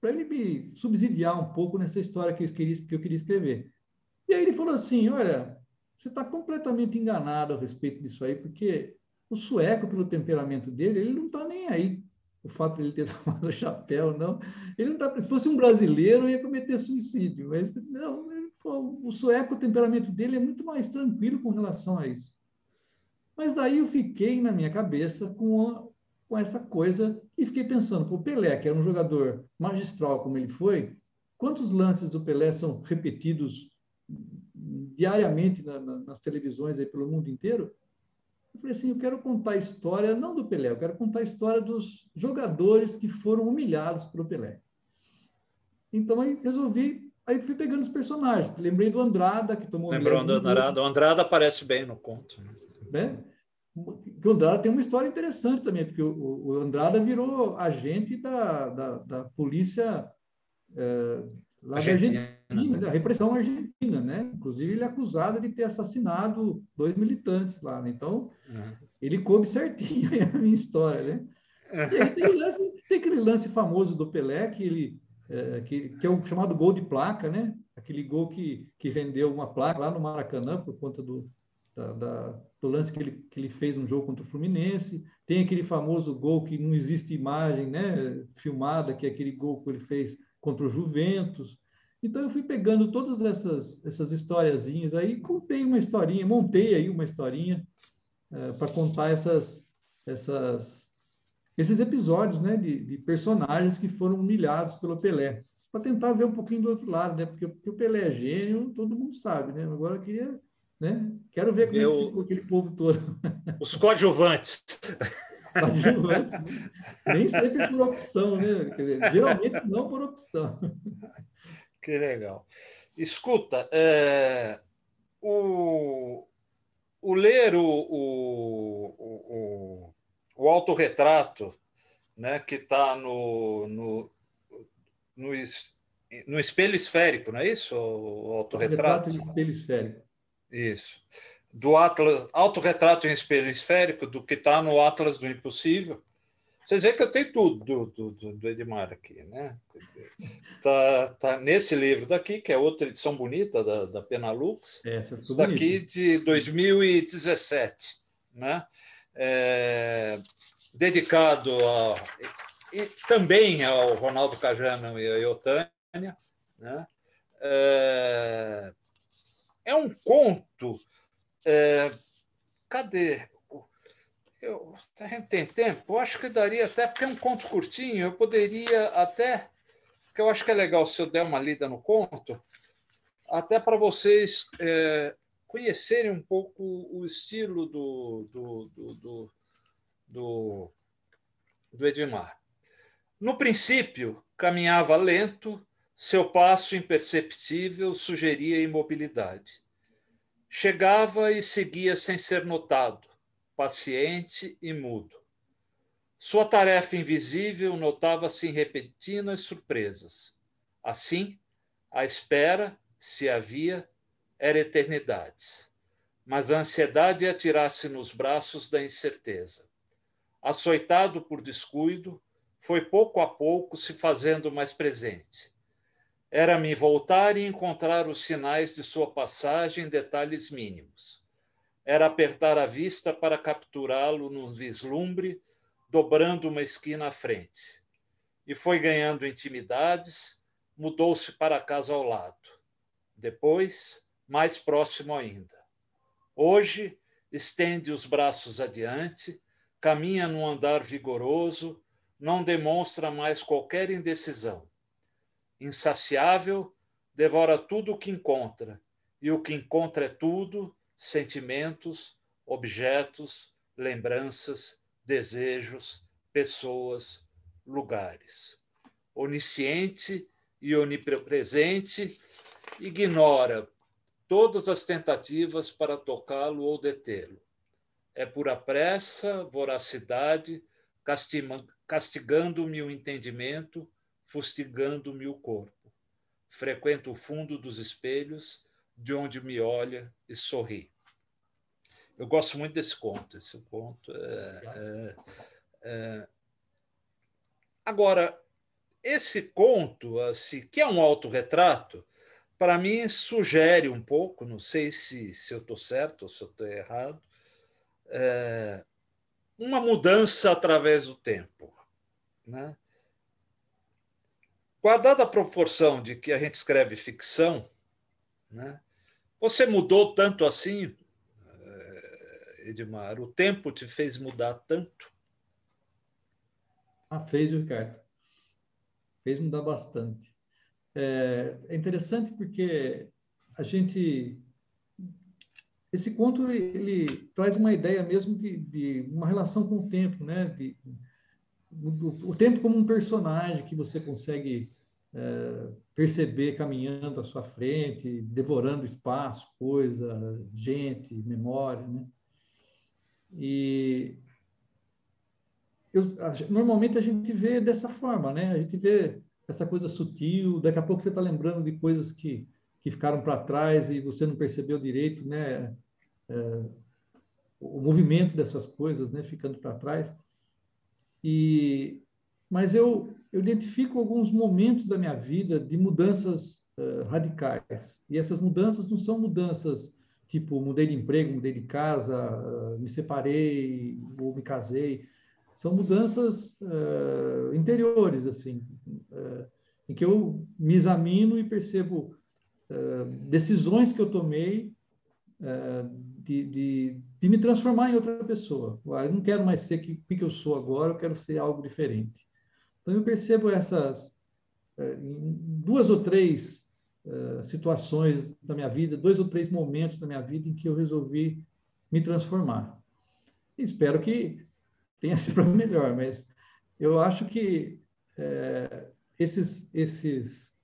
para ele me subsidiar um pouco nessa história que eu queria, que eu queria escrever. E aí ele falou assim, olha, você está completamente enganado a respeito disso aí, porque o sueco, pelo temperamento dele, ele não está nem aí. O fato de ele ter <laughs> tomado chapéu, não. Ele não tá, se fosse um brasileiro, ia cometer suicídio. Mas não, o sueco, o temperamento dele é muito mais tranquilo com relação a isso. Mas daí eu fiquei na minha cabeça com, a, com essa coisa e fiquei pensando, o Pelé, que era um jogador magistral como ele foi, quantos lances do Pelé são repetidos diariamente na, na, nas televisões aí pelo mundo inteiro. Eu falei assim, eu quero contar a história não do Pelé, eu quero contar a história dos jogadores que foram humilhados pelo Pelé. Então aí resolvi, aí fui pegando os personagens. Lembrei do Andrada que tomou. Lembrou do Andrada. O Andrada aparece bem no conto. Né? O Andrada tem uma história interessante também, porque o, o Andrada virou agente da, da, da polícia é, lá Argentina. da Argentina, da repressão argentina, né? Inclusive, ele é acusado de ter assassinado dois militantes lá, né? Então, uhum. ele coube certinho a minha história, né? E tem, <laughs> lance, tem, aquele lance famoso do Pelé, que, ele, é, que, que, é o chamado gol de placa, né? Aquele gol que, que rendeu uma placa lá no Maracanã por conta do, da, da, do lance que ele, que ele fez um jogo contra o Fluminense. Tem aquele famoso gol que não existe imagem né, filmada, que é aquele gol que ele fez contra o Juventus. Então eu fui pegando todas essas essas historiazinhas aí, contei uma historinha, montei aí uma historinha é, para contar essas essas esses episódios, né, de, de, personagens que foram humilhados pelo Pelé, para tentar ver um pouquinho do outro lado, né, porque, porque, o Pelé é gênio, todo mundo sabe, né. Agora eu queria, né, quero ver como é ficou aquele povo todo. Os coadjuvantes. Nem sempre por opção, né? Dizer, geralmente não por opção. Que legal. Escuta, é, o, o ler o, o, o, o autorretrato né, que está no, no, no, no espelho esférico, não é isso? O autorretrato? Autorretrato de espelho esférico. Isso do Atlas, autorretrato em espelho esférico, do que está no Atlas do Impossível. Vocês veem que eu tenho tudo do, do, do Edmar aqui, né? Tá, tá nesse livro daqui, que é outra edição bonita da, da Penalux, é, daqui de 2017, né? é, dedicado a, e, também ao Ronaldo Cajano e a Eutânia. Né? É, é um conto. É, cadê? Eu, a gente tem tempo? Eu acho que daria até, porque é um conto curtinho, eu poderia até, que eu acho que é legal se eu der uma lida no conto, até para vocês é, conhecerem um pouco o estilo do, do, do, do, do, do Edmar. No princípio, caminhava lento, seu passo imperceptível sugeria imobilidade. Chegava e seguia sem ser notado, paciente e mudo. Sua tarefa invisível notava-se em repentinas surpresas. Assim, a espera, se havia, era eternidades. Mas a ansiedade atirasse nos braços da incerteza. Açoitado por descuido, foi pouco a pouco se fazendo mais presente. Era me voltar e encontrar os sinais de sua passagem em detalhes mínimos. Era apertar a vista para capturá-lo num vislumbre, dobrando uma esquina à frente. E foi ganhando intimidades, mudou-se para a casa ao lado. Depois, mais próximo ainda. Hoje, estende os braços adiante, caminha num andar vigoroso, não demonstra mais qualquer indecisão. Insaciável, devora tudo o que encontra, e o que encontra é tudo: sentimentos, objetos, lembranças, desejos, pessoas, lugares. Onisciente e onipresente, ignora todas as tentativas para tocá-lo ou detê-lo. É pura pressa, voracidade, castigando-me o entendimento, fustigando-me o corpo. Frequento o fundo dos espelhos, de onde me olha e sorri. Eu gosto muito desse conto. Esse conto é, é, é... Agora, esse conto, assim, que é um autorretrato, para mim sugere um pouco, não sei se, se eu estou certo ou se eu estou errado, é, uma mudança através do tempo. Né? Guardada a proporção de que a gente escreve ficção, né? você mudou tanto assim, é, Edmar? O tempo te fez mudar tanto? Ah, fez, Ricardo. Fez mudar bastante. É, é interessante porque a gente esse conto ele, ele, traz uma ideia mesmo de, de, uma relação com o tempo, né? De, o, o, tempo como um personagem que você consegue é, perceber caminhando à sua frente, devorando espaço, coisa, gente, memória, né? E eu, normalmente a gente vê dessa forma, né? A gente vê essa coisa sutil, daqui a pouco você está lembrando de coisas que, que ficaram para trás e você não percebeu direito, né? É, o movimento dessas coisas, né? Ficando para trás. E, mas eu, eu identifico alguns momentos da minha vida de mudanças uh, radicais. E essas mudanças não são mudanças tipo mudei de emprego, mudei de casa, uh, me separei ou me casei são mudanças uh, interiores, assim, em que eu me examino e percebo decisões que eu tomei de, de, de, me transformar em outra pessoa. Eu não quero mais ser o que, que eu sou agora, eu quero ser algo diferente. Então, eu percebo essas duas ou três situações da minha vida, dois ou três momentos da minha vida em que eu resolvi me transformar. espero que tenha <laughs> sido melhor, mas eu acho que é, esses, esses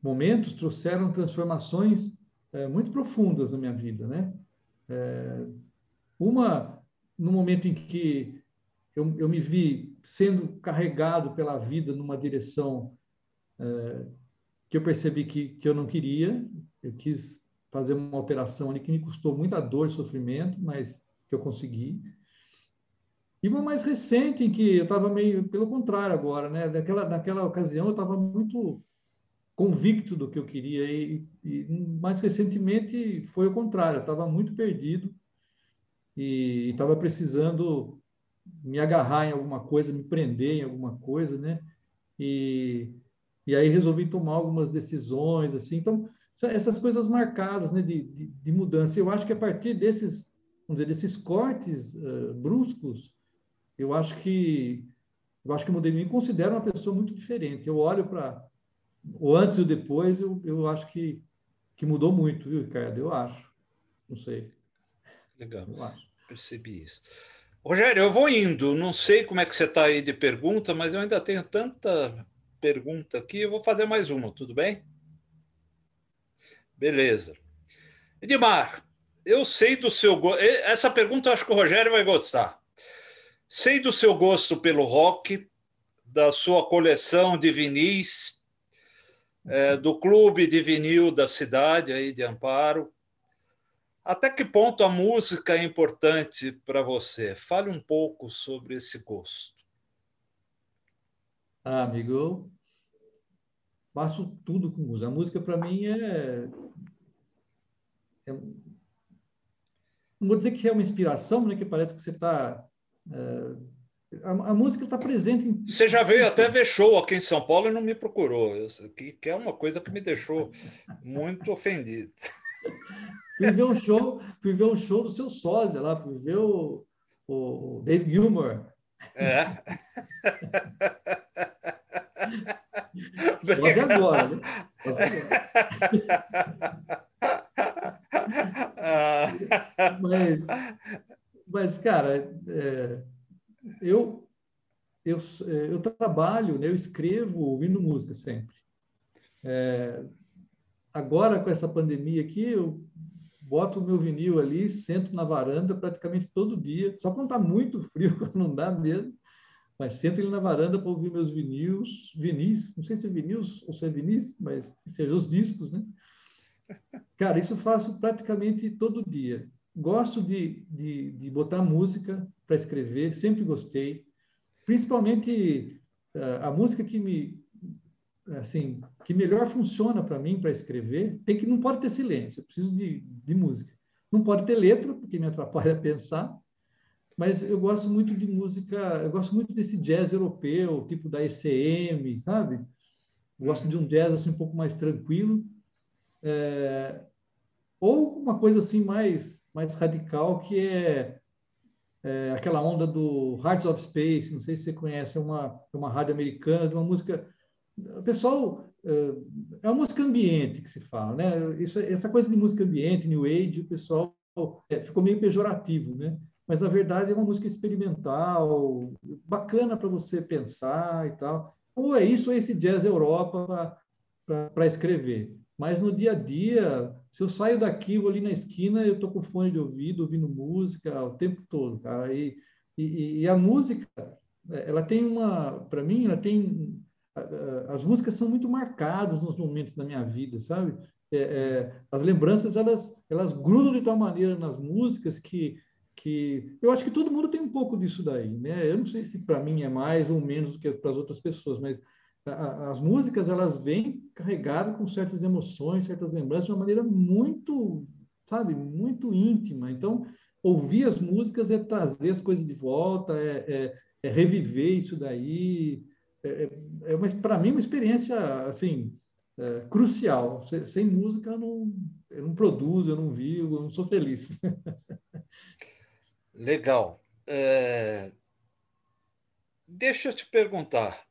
momentos trouxeram transformações é, muito profundas na minha vida, né? É, uma, no momento em que eu, eu me vi sendo carregado pela vida numa direção é, que eu percebi que, que eu não queria, eu quis fazer uma operação ali que me custou muita dor e sofrimento, mas que eu consegui. E uma mais recente, em que eu estava meio pelo contrário agora, né? Naquela, naquela ocasião eu estava muito convicto do que eu queria e, e mais recentemente foi o contrário, eu estava muito perdido e estava precisando me agarrar em alguma coisa, me prender em alguma coisa, né? E, e aí resolvi tomar algumas decisões, assim. Então, essas coisas marcadas, né, de, de, de mudança. Eu acho que a partir desses, vamos dizer, desses cortes uh, bruscos, eu acho que eu acho que eu mudei. Me considero uma pessoa muito diferente. Eu olho para o antes e o depois, eu, eu acho que, que mudou muito, viu, Ricardo? Eu acho. Não sei. Legal. Eu acho. Percebi isso. Rogério, eu vou indo. Não sei como é que você está aí de pergunta, mas eu ainda tenho tanta pergunta aqui. Eu vou fazer mais uma, tudo bem? Beleza. Edmar, eu sei do seu gosto. Essa pergunta eu acho que o Rogério vai gostar. Sei do seu gosto pelo rock, da sua coleção de vinis, é, do clube de vinil da cidade aí de Amparo. Até que ponto a música é importante para você? Fale um pouco sobre esse gosto. Ah, amigo, eu faço tudo com música. A música para mim é, é, não vou dizer que é uma inspiração, né? Que parece que você está é, a, a, música está presente em. Você já veio até ver show aqui em São Paulo e não me procurou, que, que é uma coisa que me deixou muito ofendido. <laughs> Fui ver um show, fui ver um show do seu sósia lá, fui ver o, o Dave Gilmore. É. <laughs> Sósia agora, né? Sósia agora. mas, mas, cara, é, eu, eu, eu trabalho, né, eu escrevo ouvindo música sempre. É, agora, com essa pandemia aqui, eu boto o meu vinil ali, sento na varanda praticamente todo dia, só quando está muito frio, <laughs> quando não dá mesmo, mas sento ele na varanda para ouvir meus vinis, vinis, não sei se é vinis ou se é vinis, mas sejam os discos, né? <laughs> Cara, isso eu faço praticamente todo dia. Gosto de, de, de botar música para escrever, sempre gostei. Principalmente uh, a música que me assim que melhor funciona para mim para escrever tem que não pode ter silêncio eu preciso de, de música não pode ter letra porque me atrapalha a <laughs> pensar mas eu gosto muito de música eu gosto muito desse jazz europeu tipo da ECM sabe eu gosto de um jazz assim um pouco mais tranquilo é, ou uma coisa assim mais mais radical, que é, é, aquela onda do Hearts of Space, não sei se você conhece, é uma, é uma rádio americana, de uma música. O pessoal. É, é uma música ambiente que se fala, né? Isso, essa coisa de música ambiente, New Age, o pessoal é, ficou meio pejorativo, né? Mas na verdade é uma música experimental, bacana para você pensar e tal. Ou é isso, ou é esse jazz Europa para escrever. Mas no dia a dia, se eu saio daqui, vou ali na esquina, eu tô com fone de ouvido, ouvindo música o tempo todo, cara. E, e, e a música, ela tem uma, para mim, ela tem as músicas são muito marcadas nos momentos da minha vida, sabe? É, é, as lembranças elas elas grudam de tal maneira nas músicas que que eu acho que todo mundo tem um pouco disso daí, né? Eu não sei se para mim é mais ou menos do que para as outras pessoas, mas as músicas elas vêm carregadas com certas emoções, certas lembranças de uma maneira muito, sabe, muito íntima. Então, ouvir as músicas é trazer as coisas de volta, é, é, é reviver isso daí. É, é, é para mim uma experiência assim é, crucial. Sem, sem, música eu não, eu não produzo, eu não vivo, eu não sou feliz. <laughs> Legal. É, deixa eu te perguntar.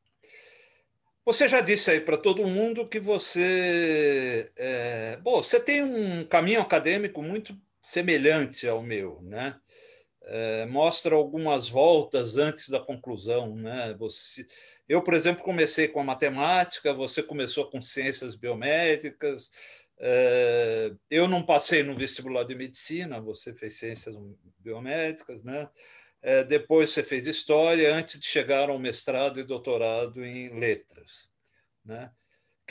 Você já disse aí para todo mundo que você. É, bom, você tem um caminho acadêmico muito semelhante ao meu, né? É, mostra algumas voltas antes da conclusão, né? Você, eu, por exemplo, comecei com a matemática, você começou com ciências biomédicas. É, eu não passei no vestibular de medicina, você fez ciências biomédicas, né? É, depois você fez história, antes de chegar ao mestrado e doutorado em letras. Né?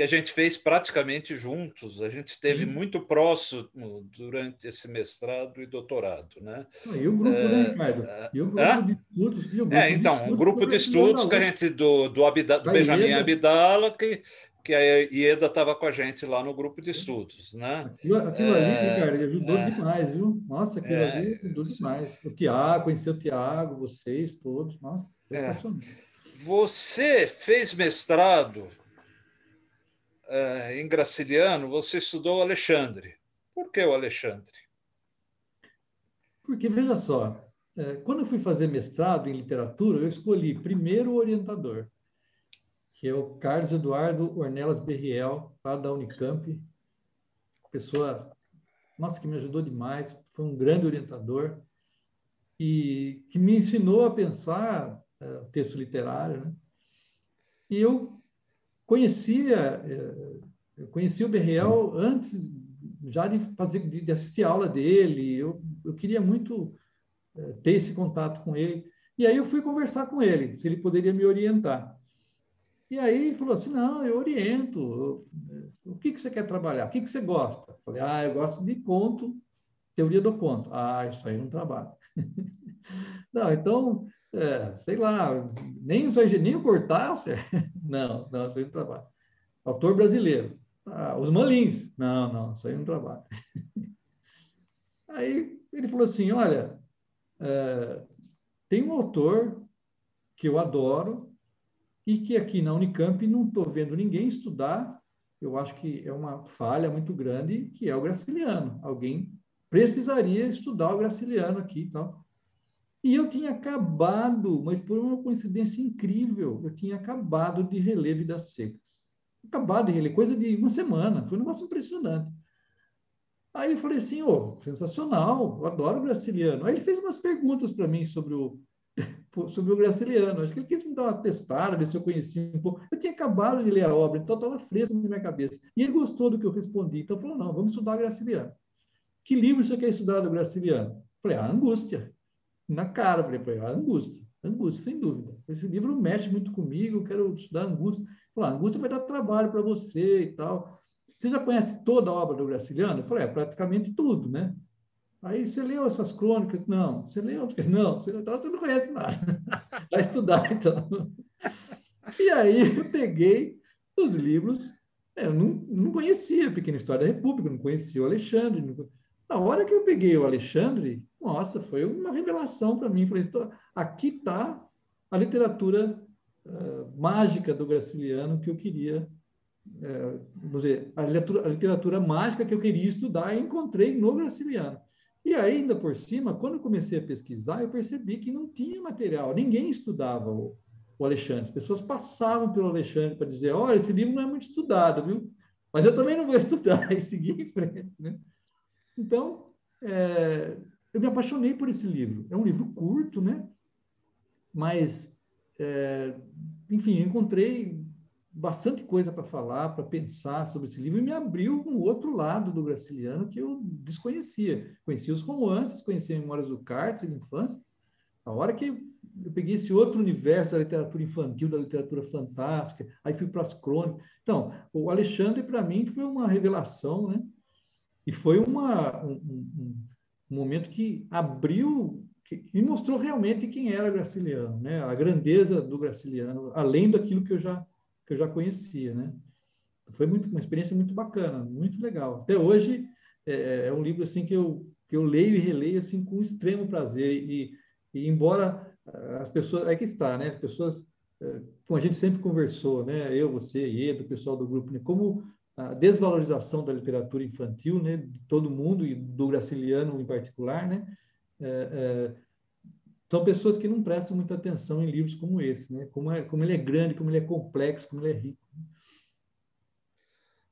Que a gente fez praticamente juntos, a gente esteve Sim. muito próximo durante esse mestrado e doutorado. Né? E o grupo, né, é, né, Ricardo? E o grupo é? de estudos. E o grupo é, então, um grupo de estudos que a gente, do, do, Abida, do Benjamin Abdala, que, que a Ieda estava com a gente lá no grupo de estudos, né? Aquilo, aquilo é, ali, Ricardo, ajudou é, demais, viu? Nossa, aquilo é, ali ajudou demais. O Tiago, conhecer o Tiago, vocês todos, nossa, é. Você fez mestrado é, em Graciliano, você estudou o Alexandre. Por que o Alexandre? Porque, veja só, é, quando eu fui fazer mestrado em literatura, eu escolhi primeiro o orientador que é o Carlos Eduardo Ornelas Berriel, lá da Unicamp. Pessoa, nossa, que me ajudou demais, foi um grande orientador e que me ensinou a pensar uh, texto literário. Né? E eu conhecia, uh, eu conhecia o Berriel antes já de fazer, de, assistir a aula dele. Eu, eu queria muito uh, ter esse contato com ele. E aí eu fui conversar com ele, se ele poderia me orientar. E aí falou assim, não, eu oriento. O que, que você quer trabalhar? O que, que você gosta? Falei, ah, eu gosto de conto, teoria do conto. Ah, isso aí não trabalho. <laughs> não, então, é, sei lá, nem o nem o Cortázar, não, não, isso aí não trabalho. Autor brasileiro. Ah, os Malins, não, não, isso aí não trabalho. <laughs> aí ele falou assim, olha, é, tem um autor que eu adoro, e que aqui na Unicamp não estou vendo ninguém estudar, eu acho que é uma falha muito grande, que é o Graciliano. Alguém precisaria estudar o Graciliano aqui. Tal. E eu tinha acabado, mas por uma coincidência incrível, eu tinha acabado de reler Vidas Secas. Acabado de reler, coisa de uma semana, foi um negócio impressionante. Aí eu falei assim, ô, oh, sensacional, eu adoro o Graciliano. Aí ele fez umas perguntas para mim sobre o, <laughs> sobre o Graciliano. Acho que ele quis me dar uma testada, ver se eu conhecia um pouco. Eu tinha acabado de ler a obra, então estava fresco na minha cabeça. E ele gostou do que eu respondi. Então falou: não, vamos estudar Graciliano. Que livro você quer estudar do Graciliano? Falei: a Angústia. Na cara, falei: a Angústia. Angústia, sem dúvida. Esse livro mexe muito comigo, eu quero estudar Angústia. Falei: a Angústia vai dar trabalho para você e tal. Você já conhece toda a obra do Graciliano? Eu falei: é, praticamente tudo, né? Aí você leu essas crônicas? Não. Você leu? Não. Você, então você não conhece nada. <laughs> Vai estudar, então. E aí eu peguei os livros. É, eu não, não conhecia a Pequena História da República, não conhecia o Alexandre. Não... Na hora que eu peguei o Alexandre, nossa, foi uma revelação para mim. Falei, aqui está a literatura uh, mágica do Graciliano que eu queria é, vamos dizer, a literatura, a literatura, mágica que eu queria estudar, eu encontrei no Graciliano. E ainda por cima, quando eu comecei a pesquisar, eu percebi que não tinha material, ninguém estudava o, o Alexandre. As pessoas passavam pelo Alexandre para dizer: olha, esse livro não é muito estudado, viu? Mas eu também não vou <laughs> estudar e seguir em frente. Né? Então, é, eu me apaixonei por esse livro. É um livro curto, né? Mas, é, enfim, encontrei bastante coisa para falar, para pensar sobre esse livro, e me abriu um outro lado do Graciliano que eu desconhecia. Conhecia os romances, conhecia Memórias do Cárcere, infância. A hora que eu peguei esse outro universo da literatura infantil, da literatura fantástica, aí fui para as crônicas. Então, o Alexandre, para mim, foi uma revelação, né? E foi uma, um, um, um momento que abriu me mostrou realmente quem era Graciliano, né? A grandeza do Graciliano, além daquilo que eu já que eu já conhecia, né? Foi muito, uma experiência muito bacana, muito legal. Até hoje é, é, é um livro assim que eu que eu leio e releio assim com extremo prazer e, e embora ah, as pessoas é que está, né? As pessoas é, como a gente sempre conversou, né? Eu, você, e do pessoal do grupo, né? como a desvalorização da literatura infantil, né? De todo mundo e do Graciliano em particular, né? É, é, são pessoas que não prestam muita atenção em livros como esse, né? Como, é, como ele é grande, como ele é complexo, como ele é rico.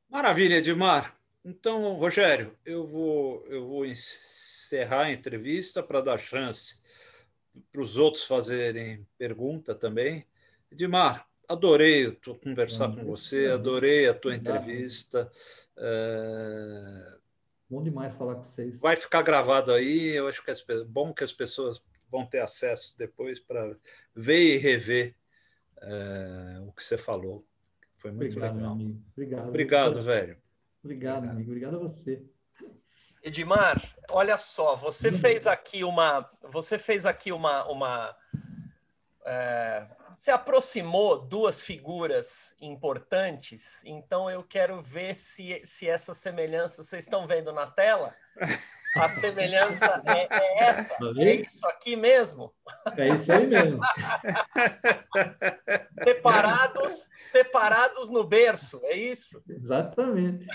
Maravilha, Edmar. Então, Rogério, eu vou, eu vou encerrar a entrevista para dar chance para os outros fazerem pergunta também. Edmar, adorei conversar com você, adorei a tua entrevista. É... Bom demais falar com vocês. Vai ficar gravado aí, eu acho que é bom que as pessoas vão ter acesso depois para ver e rever é, o que você falou. Foi muito Obrigado, legal. Amigo. Obrigado. Obrigado, velho. Obrigado, Obrigado, amigo. Obrigado a você. Edmar, olha só, você fez aqui uma, você fez aqui uma, uma é, você aproximou duas figuras importantes, então eu quero ver se, se essa semelhança vocês estão vendo na tela. A semelhança é, é essa, Tá é isso aqui mesmo. É isso aí mesmo. <laughs> Separados, separados no berço, é isso? Exatamente.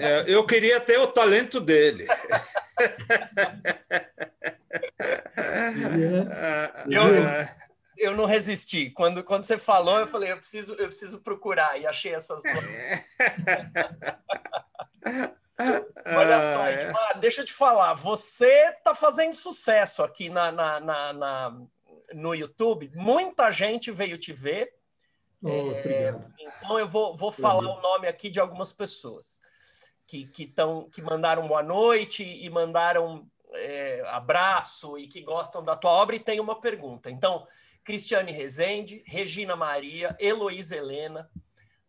É, Eu queria ter o talento dele. Eu- Eu não resisti. Quando, quando você falou, eu falei, eu preciso, eu preciso procurar e achei essas duas. <laughs> Olha só, Ah, é. Edmar, deixa eu te falar, você está fazendo sucesso aqui na, na, na- na- no YouTube. Muita gente veio te ver, oh, obrigado. então eu vou, vou falar o nome aqui de algumas pessoas que, que, tão, que mandaram boa noite e mandaram é, abraço e que gostam da tua obra e tem uma pergunta. Então, Cristiane Rezende, Regina Maria, Heloísa Helena,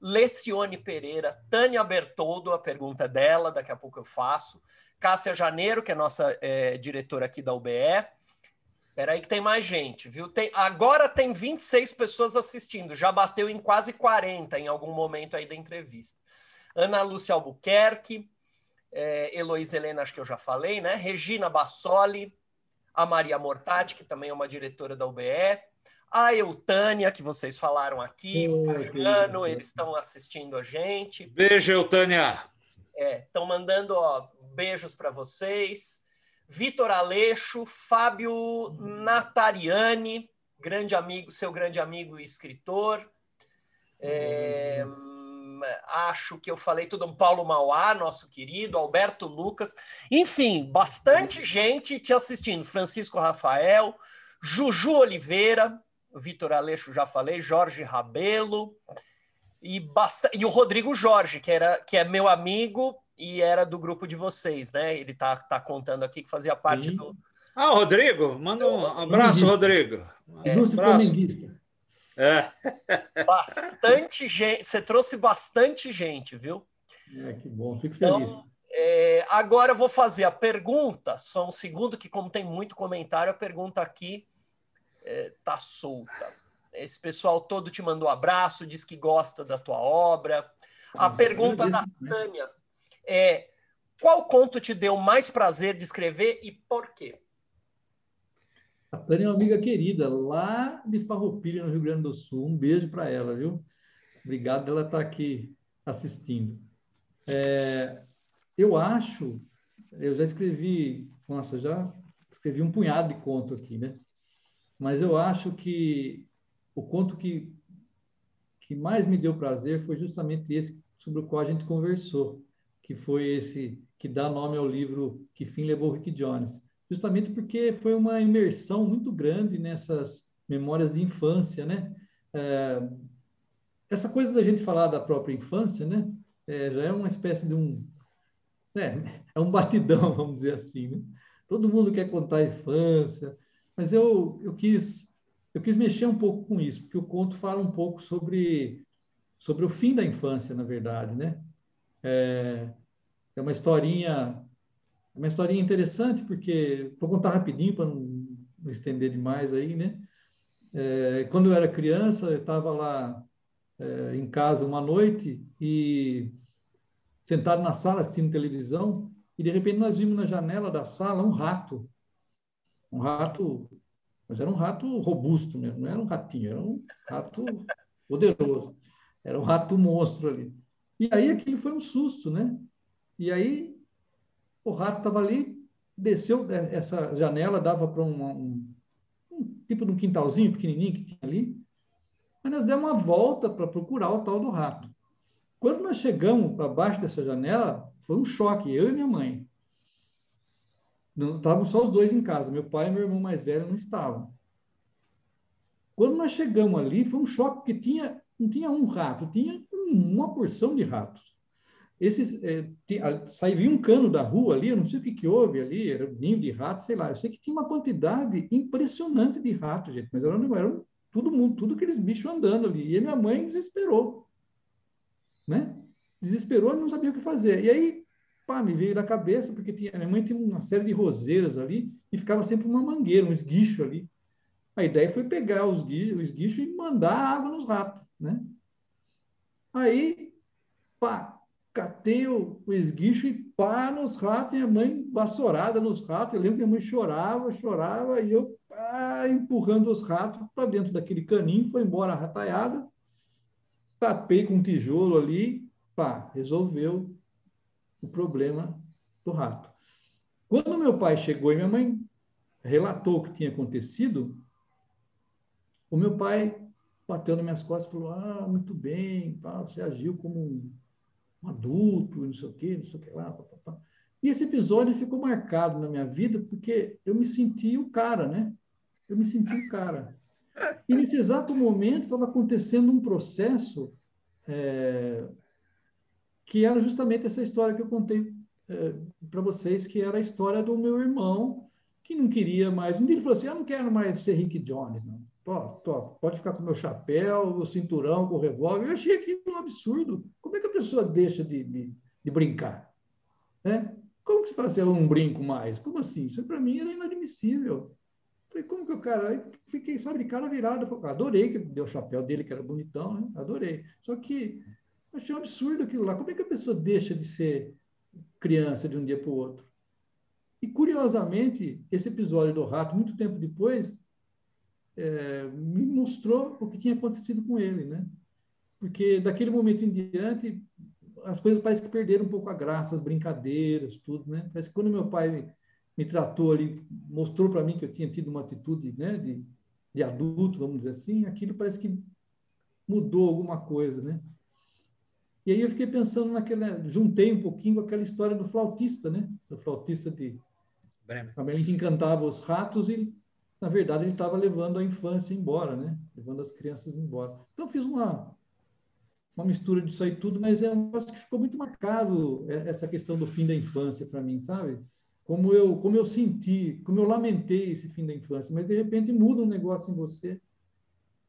Lecione Pereira, Tânia Bertoldo, a pergunta dela, daqui a pouco eu faço. Cássia Janeiro, que é nossa é, diretora aqui da UBE. Peraí que tem mais gente, viu? Tem, agora tem 26 pessoas assistindo, já bateu em quase 40 em algum momento aí da entrevista. Ana Lúcia Albuquerque, é, Heloísa Helena, acho que eu já falei, né? Regina Bassoli, a Maria Mortati, que também é uma diretora da UBE, a Eutânia, que vocês falaram aqui, o Oh, Juliano, que eles estão assistindo a gente. Beijo, Eutânia. Estão mandando ó, beijos para vocês. Vitor Aleixo, Fábio Natariani, grande amigo, seu grande amigo e escritor. É, acho que eu falei tudo. Paulo Mauá, nosso querido, Alberto Lucas. Enfim, bastante gente te assistindo. Francisco Rafael, Juju Oliveira, Vitor Aleixo já falei, Jorge Rabelo e, basta... e o Rodrigo Jorge, que, era, que é meu amigo e era do grupo de vocês, né? Ele tá, tá contando aqui que fazia parte Sim. do. Ah, Rodrigo, manda um abraço, Rodrigo. Um Ilustre abraço. É. Bastante gente. Você trouxe bastante gente, viu? É, que bom, fico feliz. Então, é, agora eu vou fazer a pergunta, só um segundo, que como tem muito comentário, a pergunta aqui é, tá solta. Esse pessoal todo te mandou abraço, diz que gosta da tua obra. A Uhum. pergunta da né? Tânia é: qual conto te deu mais prazer de escrever e por quê? A Tânia é uma amiga querida, lá de Farroupilha, no Rio Grande do Sul. Um beijo para ela, viu? Obrigado dela estar aqui assistindo. É, eu acho, eu já escrevi, nossa, já escrevi um punhado de conto aqui, né? Mas eu acho que o conto que, que mais me deu prazer foi justamente esse sobre o qual a gente conversou, que foi esse que dá nome ao livro Que Fim Levou Rick Jones justamente porque foi uma imersão muito grande nessas memórias de infância, né? É, essa coisa da gente falar da própria infância, né? É, já é uma espécie de um é, <laughs> é um batidão, <laughs> vamos dizer assim, né? Todo mundo quer contar a infância, mas eu eu quis eu quis mexer um pouco com isso, porque o conto fala um pouco sobre sobre o fim da infância, na verdade, né? É, é uma historinha uma historinha interessante, porque vou contar rapidinho para não, não, estender demais aí, né? É, quando eu era criança, eu estava lá é, em casa uma noite e sentado na sala assistindo televisão e de repente nós vimos na janela da sala um rato, um rato, mas era um rato robusto, né? não era um ratinho, era um rato poderoso, era um rato monstro ali. E aí aquilo foi um susto, né? E aí o rato estava ali, desceu essa janela, dava para um, um, tipo de um quintalzinho pequenininho que tinha ali, mas nós demos uma volta para procurar o tal do rato. Quando nós chegamos para baixo dessa janela, foi um choque, eu e minha mãe. Não, estávamos só os dois em casa, meu pai e meu irmão mais velho não estavam. Quando nós chegamos ali, foi um choque, porque tinha, não tinha um rato, tinha uma porção de ratos esses é, saía um cano da rua ali, eu não sei o que, que houve ali, era um ninho de ratos, sei lá. Eu sei que tinha uma quantidade impressionante de ratos, gente, mas era, era todo mundo, tudo aqueles bichos andando ali. E minha mãe desesperou, né? Desesperou não sabia o que fazer. E aí, pá, me veio da cabeça, porque tinha, minha mãe tinha uma série de roseiras ali e ficava sempre uma mangueira, um esguicho ali. A ideia foi pegar os guichos, o esguicho e mandar água nos ratos, né? Aí, pá, catei o, o esguicho e pá nos ratos, e a mãe vassourada nos ratos. Eu lembro que a mãe chorava, chorava, e eu pá, empurrando os ratos para dentro daquele caninho, foi embora a rataiada, tapei com um tijolo ali, pá, resolveu o problema do rato. Quando meu pai chegou e minha mãe relatou o que tinha acontecido, o meu pai bateu nas minhas costas e falou: Ah, muito bem, você agiu como um, um adulto, não sei o quê, não sei o que lá. Pá, pá, pá. E esse episódio ficou marcado na minha vida porque eu me senti o cara, né? Eu me senti o cara. E nesse exato momento estava acontecendo um processo é, que era justamente essa história que eu contei é, para vocês, que era a história do meu irmão, que não queria mais. Um dia ele falou assim: Eu não quero mais ser Rick Jones, não. Tô, pode ficar com o meu chapéu, o cinturão, com o revólver. Eu achei aquilo um absurdo. Como é que a pessoa deixa de, de, de brincar? Né? Como que se faz eu não brinco mais? Como assim? Isso para mim era inadmissível. Falei, como que o cara. Aí fiquei, sabe, de cara virada. Adorei que deu o chapéu dele, que era bonitão, né? Adorei. Só que achei um absurdo aquilo lá. Como é que a pessoa deixa de ser criança de um dia para o outro? E, curiosamente, esse episódio do rato, muito tempo depois, é, me mostrou o que tinha acontecido com ele, né? Porque daquele momento em diante, as coisas parecem que perderam um pouco a graça, as brincadeiras, tudo, né? Parece que quando meu pai me tratou ali, mostrou para mim que eu tinha tido uma atitude, né, de, de adulto, vamos dizer assim, aquilo parece que mudou alguma coisa, né? E aí eu fiquei pensando naquela, juntei um pouquinho com aquela história do flautista, né? Do flautista de Bremen, que encantava os ratos e na verdade, ele estava levando a infância embora, né? Levando as crianças embora. Então, fiz uma, uma mistura disso aí tudo, mas é um negócio que ficou muito marcado, é, essa questão do fim da infância para mim, sabe? Como eu, como eu senti, como eu lamentei esse fim da infância, mas de repente muda um negócio em você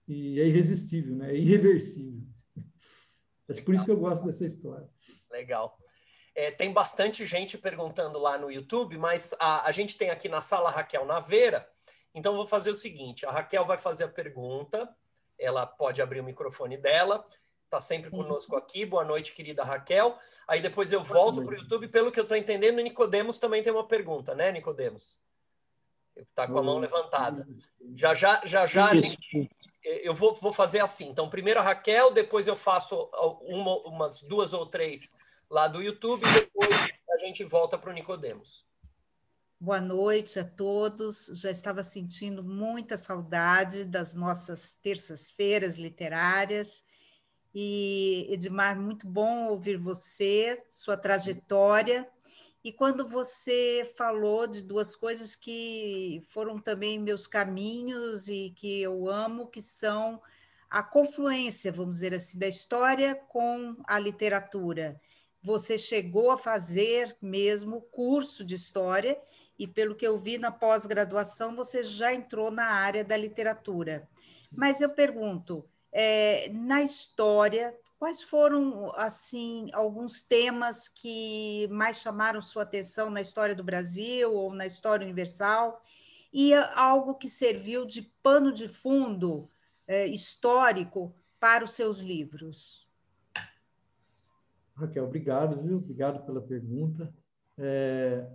e é irresistível, né? É irreversível. É por isso que eu gosto dessa história. Legal. É, tem bastante gente perguntando lá no YouTube, mas a, a gente tem aqui na sala Raquel Naveira, então, vou fazer o seguinte: a Raquel vai fazer a pergunta, ela pode abrir o microfone dela, está sempre conosco aqui. Boa noite, querida Raquel. Aí depois eu volto para o YouTube. Pelo que eu estou entendendo, o Nicodemos também tem uma pergunta, né, Nicodemos? Está com a mão levantada. Já, já, já, já, gente, eu vou, vou fazer assim. Então, primeiro a Raquel, depois eu faço uma, umas duas ou três lá do YouTube, e depois a gente volta para o Nicodemos. Boa noite a todos. Já estava sentindo muita saudade das nossas terças-feiras literárias. E, Edmar, muito bom ouvir você, sua trajetória. E quando você falou de duas coisas que foram também meus caminhos e que eu amo, que são a confluência, vamos dizer assim, da história com a literatura. Você chegou a fazer mesmo curso de história e pelo que eu vi na pós-graduação, você já entrou na área da literatura. Mas eu pergunto, é, na história, quais foram assim alguns temas que mais chamaram sua atenção na história do Brasil ou na história universal e algo que serviu de pano de fundo é, histórico para os seus livros? Raquel, obrigado, viu? Obrigado pela pergunta. É,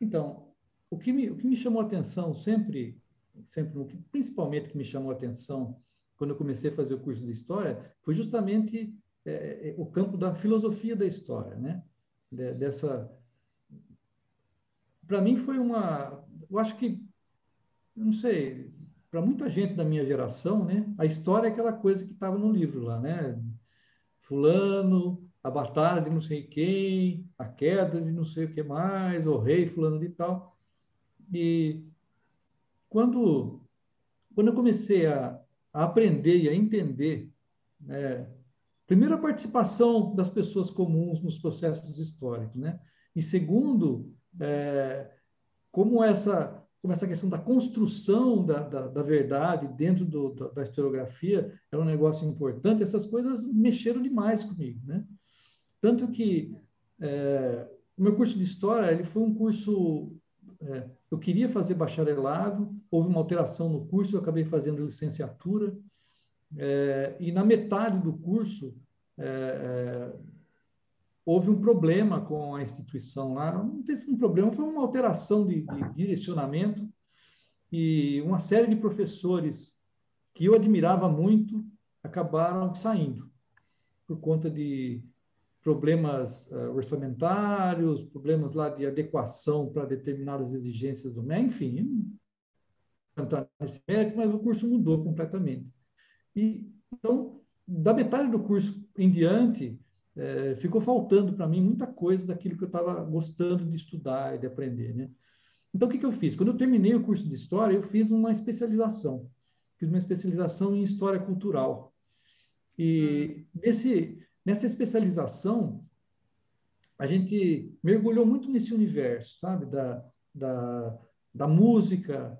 então, o que me, o que me chamou a atenção sempre, sempre principalmente o que me chamou a atenção quando eu comecei a fazer o curso de História, foi justamente é, é o campo da filosofia da história, né? De, dessa... Para mim foi uma... Eu acho que, não sei, para muita gente da minha geração, né? A história é aquela coisa que estava no livro lá, né? Fulano a batalha de não sei quem, a queda de não sei o que mais, o rei fulano de tal. E quando, quando eu comecei a, a aprender e a entender, né, primeiro a participação das pessoas comuns nos processos históricos, né? E segundo, é, como essa como essa questão da construção da, da, da verdade dentro do, da, da historiografia é um negócio importante, essas coisas mexeram demais comigo, né? Tanto que é, o meu curso de História ele foi um curso é, eu queria fazer bacharelado, houve uma alteração no curso, eu acabei fazendo licenciatura, é, e na metade do curso é, houve um problema com a instituição lá. Não teve um problema, foi uma alteração de, de direcionamento e uma série de professores que eu admirava muito acabaram saindo por conta de problemas uh, orçamentários, problemas lá de adequação para determinadas exigências do MEC, enfim, nesse mérito, mas o curso mudou completamente. E, então, da metade do curso em diante, é, ficou faltando para mim muita coisa daquilo que eu estava gostando de estudar e de aprender, né? Então, o que, que eu fiz? Quando eu terminei o curso de História, eu fiz uma especialização. Fiz uma especialização em História Cultural. E nesse, nessa especialização, a gente mergulhou muito nesse universo, sabe? Da, da, da música,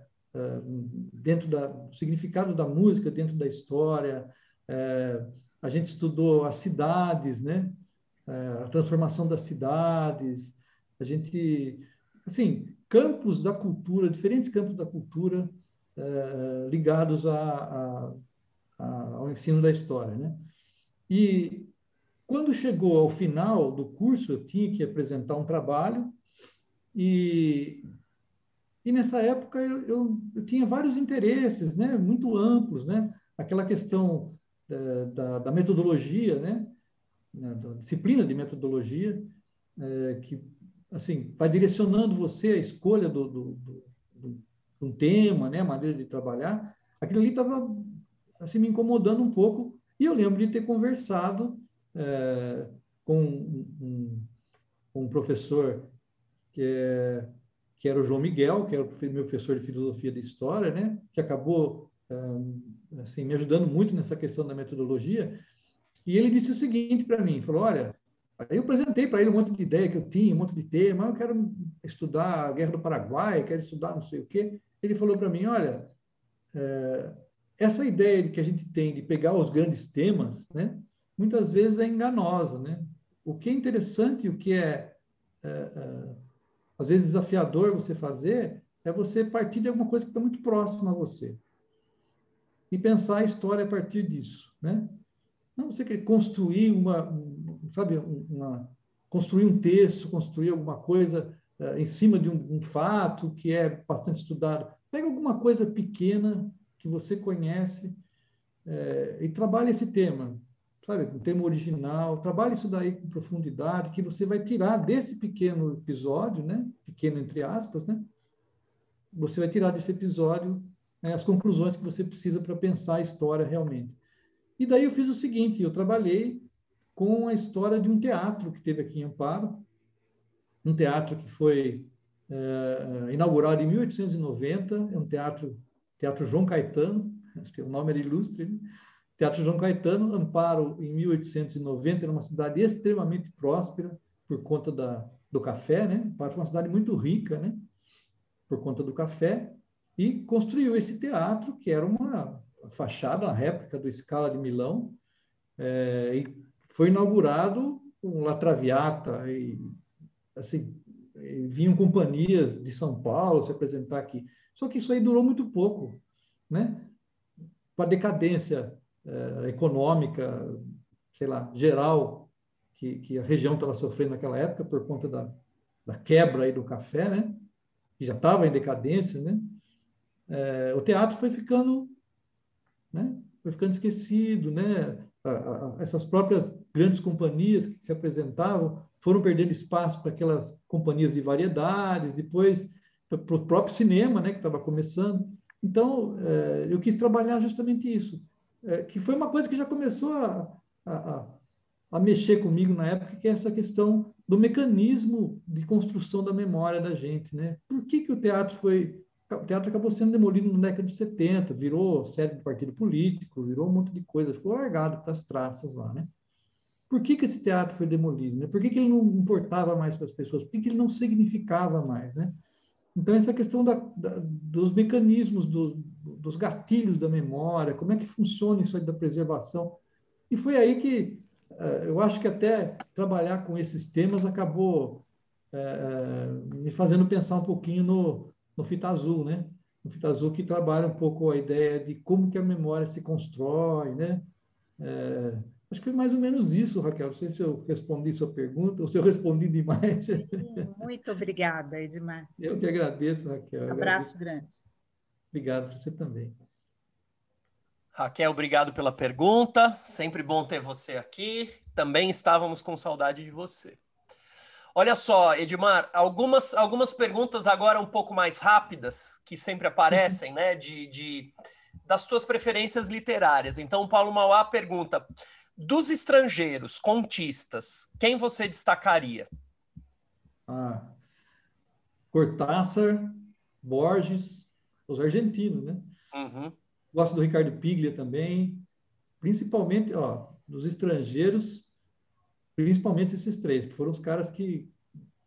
dentro da, do significado da música dentro da história, uh, a gente estudou as cidades, né? É, a transformação das cidades, a gente, assim, campos da cultura, diferentes campos da cultura ligados a, a, a, ao ensino da história, né? E quando chegou ao final do curso, eu tinha que apresentar um trabalho e, e nessa época eu, eu, eu tinha vários interesses, né? Muito amplos, né? Aquela questão da, da, metodologia, né? da disciplina de metodologia, é, que assim vai direcionando você a escolha do, do, do, do um tema, né? a maneira de trabalhar. Aquilo ali estava assim, me incomodando um pouco, e eu lembro de ter conversado é, com um, um, professor que, é, que era o João Miguel, que era o meu professor de filosofia de história, né? que acabou assim, me ajudando muito nessa questão da metodologia. E ele disse o seguinte para mim, falou, olha, aí eu apresentei para ele um monte de ideia que eu tinha, um monte de tema, eu quero estudar a Guerra do Paraguai, quero estudar não sei o quê. Ele falou para mim, olha, é, essa ideia que a gente tem de pegar os grandes temas, né, muitas vezes é enganosa, né? O que é interessante, o que é, é, é às vezes desafiador você fazer, é você partir de alguma coisa que está muito próxima a você e pensar a história a partir disso, né? Não você quer construir uma, sabe, uma, construir um texto, construir alguma coisa uh, em cima de um, um, fato que é bastante estudado. Pega alguma coisa pequena que você conhece uh, e trabalhe esse tema, sabe, um tema original. Trabalhe isso daí com profundidade, que você vai tirar desse pequeno episódio, né? Pequeno entre aspas, né? Você vai tirar desse episódio né, as conclusões que você precisa para pensar a história realmente. E daí eu fiz o seguinte: eu trabalhei com a história de um teatro que teve aqui em Amparo, um teatro que foi é, inaugurado em 1890, é um teatro, Teatro João Caetano, acho que o nome era ilustre, né? Teatro João Caetano, Amparo, em 1890, era uma cidade extremamente próspera por conta da, do café, né? Amparo foi uma cidade muito rica, né? Por conta do café e construiu esse teatro, que era uma fachada, uma réplica do Scala de Milão, é, e foi inaugurado com La Traviata, e assim, vinham companhias de São Paulo se apresentar aqui. Só que isso aí durou muito pouco, né? Com a decadência é, econômica, sei lá, geral, que, que a região estava sofrendo naquela época por conta da, da quebra aí do café, né? Que já estava em decadência, né? é, o teatro foi ficando, né? foi ficando esquecido, né? A, a, essas próprias grandes companhias que se apresentavam foram perdendo espaço para aquelas companhias de variedades, depois para o próprio cinema, né, que estava começando. Então, é, eu quis trabalhar justamente isso, é, que foi uma coisa que já começou a, a, a, mexer comigo na época, que é essa questão do mecanismo de construção da memória da gente. Né? Por que, que o teatro foi o teatro acabou sendo demolido na década de 70, virou sede de partido político, virou um monte de coisa, ficou largado para as traças lá, né? Por que, que esse teatro foi demolido? Né? Por que, que ele não importava mais para as pessoas? Por que, que ele não significava mais, né? Então, essa questão da, da, dos mecanismos, do, dos gatilhos da memória, como é que funciona isso aí da preservação. E foi aí que uh, eu acho que até trabalhar com esses temas acabou é, me fazendo pensar um pouquinho no, no Fita Azul, né? No Fita Azul que trabalha um pouco a ideia de como que a memória se constrói, né? É, acho que foi mais ou menos isso, Raquel. Não sei se eu respondi sua pergunta ou se eu respondi demais. Sim, muito obrigada, Edmar. Eu que agradeço, Raquel. Um abraço agradeço. grande. Obrigado, você também. Raquel, obrigado pela pergunta. Sempre bom ter você aqui. Também estávamos com saudade de você. Olha só, Edmar, algumas, algumas perguntas agora um pouco mais rápidas, que sempre aparecem, né, de, de das tuas preferências literárias. Então, o Paulo Mauá pergunta: dos estrangeiros, contistas, quem você destacaria? Ah, Cortázar, Borges, os argentinos, né? Uhum. Gosto do Ricardo Piglia também, principalmente, ó, dos estrangeiros, principalmente esses três, que foram os caras que,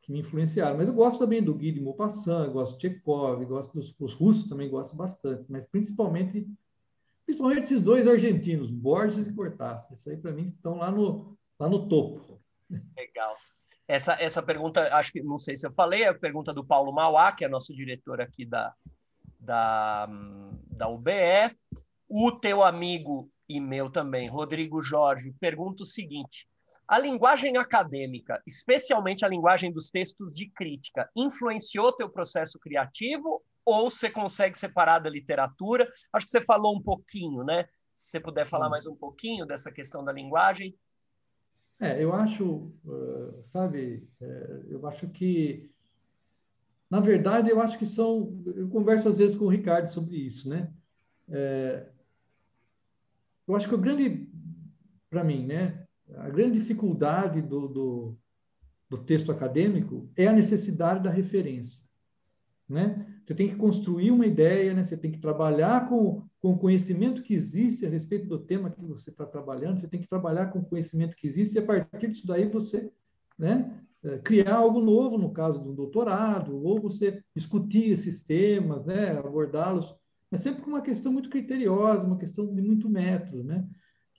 que me influenciaram. Mas eu gosto também do Guy de Maupassant, gosto do Chekhov, gosto dos, dos russos também gosto bastante, mas principalmente principalmente esses dois argentinos, Borges e Cortázar. Isso aí para mim estão lá no lá no topo. Legal. Essa, essa pergunta, acho que não sei se eu falei, é a pergunta do Paulo Mauá, que é nosso diretor aqui da, da, da UBE. O teu amigo e meu também, Rodrigo Jorge, pergunta o seguinte: a linguagem acadêmica, especialmente a linguagem dos textos de crítica, influenciou teu processo criativo ou você consegue separar da literatura? Acho que você falou um pouquinho, né? Se você puder falar mais um pouquinho dessa questão da linguagem. É, eu acho, sabe, é, eu acho que, na verdade, eu acho que são, eu converso às vezes com o Ricardo sobre isso, né? É, eu acho que o grande, para mim, né, a grande dificuldade do, do, do texto acadêmico é a necessidade da referência, né? Você tem que construir uma ideia, né? Você tem que trabalhar com, com o conhecimento que existe a respeito do tema que você está trabalhando. Você tem que trabalhar com o conhecimento que existe e a partir disso daí você, né? É, criar algo novo no caso do doutorado ou você discutir esses temas, né? Abordá-los, mas sempre com uma questão muito criteriosa, uma questão de muito método, né?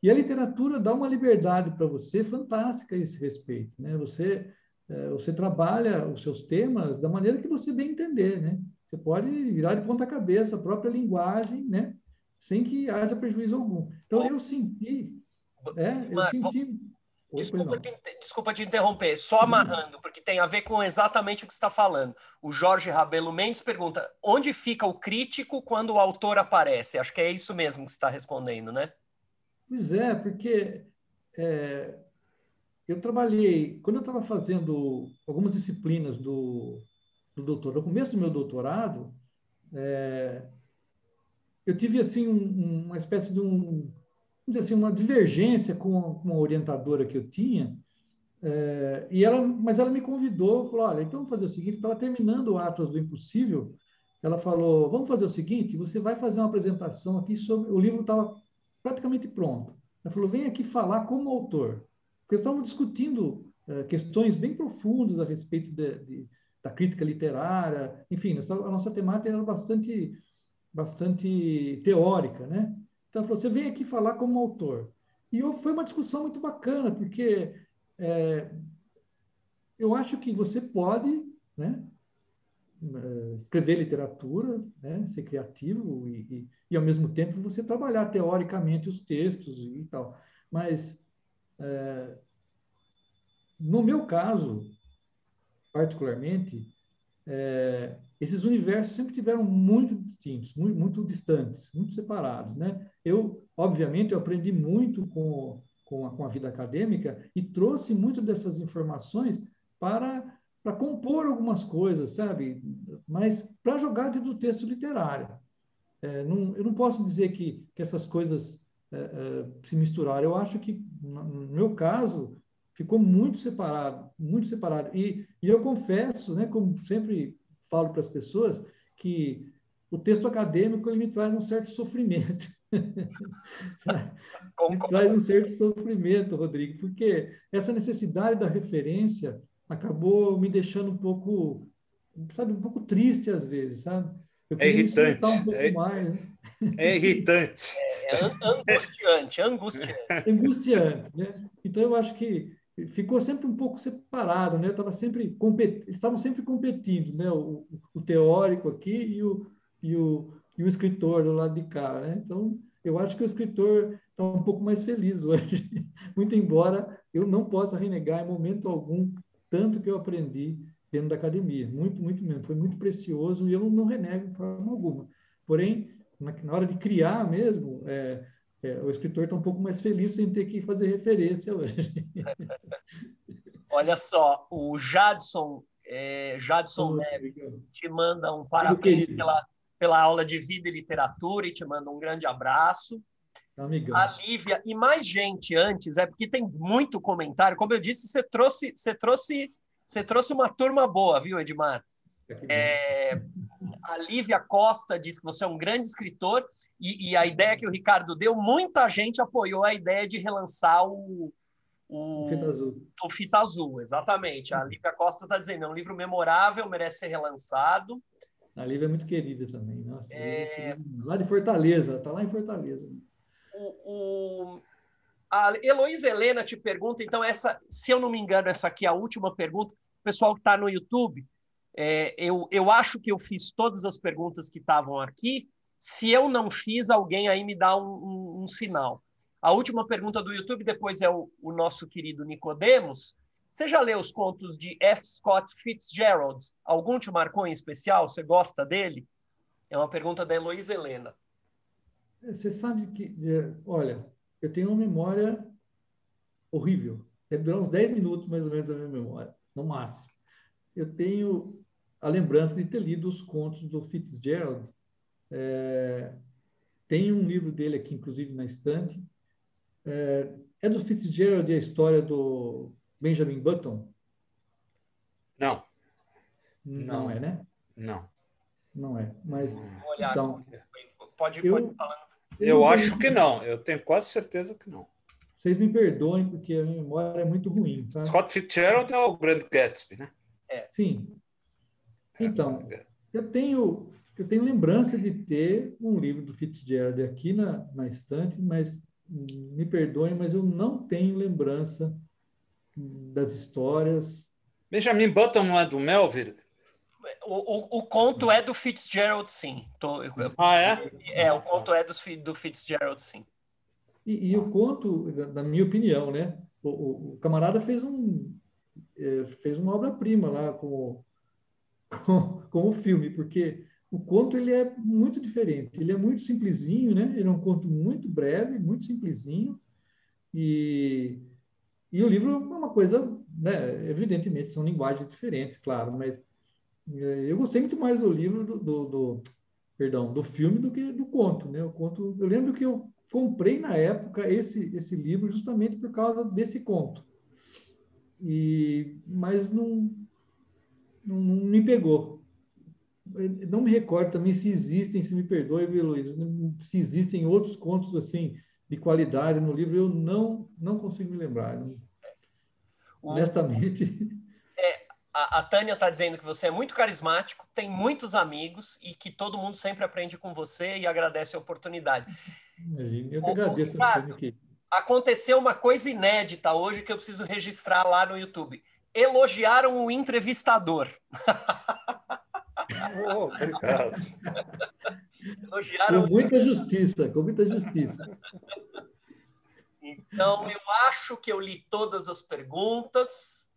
E a literatura dá uma liberdade para você fantástica a esse respeito, né? Você é, você trabalha os seus temas da maneira que você bem entender, né? Você pode virar de ponta cabeça a própria linguagem, né? Sem que haja prejuízo algum. Então, eu senti... É, eu senti... Desculpa te, desculpa te interromper, só amarrando, porque tem a ver com exatamente o que você está falando. O Jorge Rabelo Mendes pergunta: onde fica o crítico quando o autor aparece? Acho que é isso mesmo que você está respondendo, né? Pois é, porque é, eu trabalhei, quando eu estava fazendo algumas disciplinas do, do doutorado, no começo do meu doutorado, é, eu tive assim um, uma espécie de um, assim, uma divergência com, uma orientadora que eu tinha, é, e ela, mas ela me convidou, falou, olha, então vamos fazer o seguinte, estava terminando o Atlas do Impossível, ela falou, vamos fazer o seguinte, você vai fazer uma apresentação aqui sobre, o livro estava praticamente pronto. Ela falou, vem aqui falar como autor, porque estávamos discutindo é, questões bem profundas a respeito de, de da crítica literária, enfim, a nossa temática era bastante, bastante teórica, né? Então, você vem aqui falar como autor. E eu, foi uma discussão muito bacana, porque é, eu acho que você pode né, escrever literatura, né, ser criativo e, e, e, ao mesmo tempo, você trabalhar teoricamente os textos e tal. Mas, é, no meu caso, particularmente, é, esses universos sempre tiveram muito distintos, muito, muito, distantes, muito separados, né? Eu, obviamente, eu aprendi muito com, com, a, com a vida acadêmica e trouxe muito dessas informações para para compor algumas coisas, sabe? Mas para jogar dentro do texto literário. É, não, eu não posso dizer que, que essas coisas é, é, se misturaram. Eu acho que, no meu caso, ficou muito separado, muito separado. E, e eu confesso, né, como sempre falo para as pessoas, que o texto acadêmico ele me traz um certo sofrimento. <laughs> me traz um certo sofrimento, Rodrigo, porque essa necessidade da referência acabou me deixando um pouco, sabe, um pouco triste às vezes, sabe? é irritante. Um é, mais, né? é irritante. É, é angustiante, <laughs> angustiante. angustiante, né? Então eu acho que ficou sempre um pouco separado, né? Tava sempre estavam sempre competindo, né? O, o, teórico aqui e o, e o, e o escritor do lado de cá, né? Então, eu acho que o escritor está um pouco mais feliz <laughs> hoje, muito embora eu não possa renegar em momento algum tanto que eu aprendi dentro da academia, muito, muito mesmo, foi muito precioso e eu não renego de forma alguma. Porém, na, na hora de criar mesmo, é, é, o escritor está um pouco mais feliz sem ter que fazer referência hoje. <laughs> Olha só, o Jadson, é, Jadson oh, Neves te manda um parabéns pela, pela aula de vida e literatura e te manda um grande abraço. Amigão. A Lívia e mais gente antes, é porque tem muito comentário. Como eu disse, você trouxe, você trouxe, você trouxe uma turma boa, viu, Edmar? É, a Lívia Costa diz que você é um grande escritor e, e, a ideia que o Ricardo deu, muita gente apoiou a ideia de relançar o, o, Fita Azul. O Fita Azul, exatamente. A Lívia Costa está dizendo, é um livro memorável, merece ser relançado. A Lívia é muito querida também. Nossa, é... Lá de Fortaleza, está lá em Fortaleza. O, o... A Heloísa Helena te pergunta, então, essa, se eu não me engano, essa aqui é a última pergunta, o pessoal que está no YouTube, é, eu, eu acho que eu fiz todas as perguntas que estavam aqui. Se eu não fiz, alguém aí me dá um, um, um sinal. A última pergunta do YouTube, depois é o, o nosso querido Nicodemos. Você já leu os contos de F. Scott Fitzgerald? Algum te marcou em especial? Você gosta dele? É uma pergunta da Heloísa Helena. Você sabe que, é, olha, eu tenho uma memória horrível. Deve durar uns 10 minutos, mais ou menos, a minha memória, no máximo. Eu tenho a lembrança de ter lido os contos do Fitzgerald. É, tem um livro dele aqui, inclusive, na estante. É, é do Fitzgerald a história do Benjamin Button? Não. Não, não é, né? Não. Não é. Mas, olhar, então, pode, eu, pode falar. Eu, eu acho que não. Eu tenho quase certeza que não. Vocês me perdoem, porque a minha memória é muito ruim. Tá? Scott Fitzgerald é o grande Gatsby, né? É. Sim. Então, eu tenho, eu tenho lembrança de ter um livro do Fitzgerald aqui na, na estante, mas me perdoem, mas eu não tenho lembrança das histórias. Benjamin Button não é do Melville? O, o, o conto é do Fitzgerald, sim. Tô, eu, ah, é? É, o conto é do, do Fitzgerald, sim. E, e o conto, na minha opinião, né? O, o, o camarada fez um é, fez uma obra-prima lá com com, com o filme, porque o conto ele é muito diferente. Ele é muito simplesinho, né? Ele é um conto muito breve, muito simplesinho. E, e o livro é uma coisa, né? Evidentemente, são linguagens diferentes, claro, mas é, eu gostei muito mais do livro, do, do, do, perdão, do filme do que do conto, né? O conto, eu lembro que eu comprei na época esse, esse livro justamente por causa desse conto. E, mas não, não, não me pegou. Não me recordo também se existem, se me perdoe, Luiz, se existem outros contos assim de qualidade no livro, eu não não consigo me lembrar. Não, honestamente. É, a, a Tânia está dizendo que você é muito carismático, tem muitos amigos e que todo mundo sempre aprende com você e agradece a oportunidade. Imagina, eu que agradeço. Ricardo, aconteceu uma coisa inédita hoje que eu preciso registrar lá no YouTube elogiaram o entrevistador. <laughs> Oh. Elogiaram... Com muita justiça, com muita justiça. Então, eu acho que eu li todas as perguntas.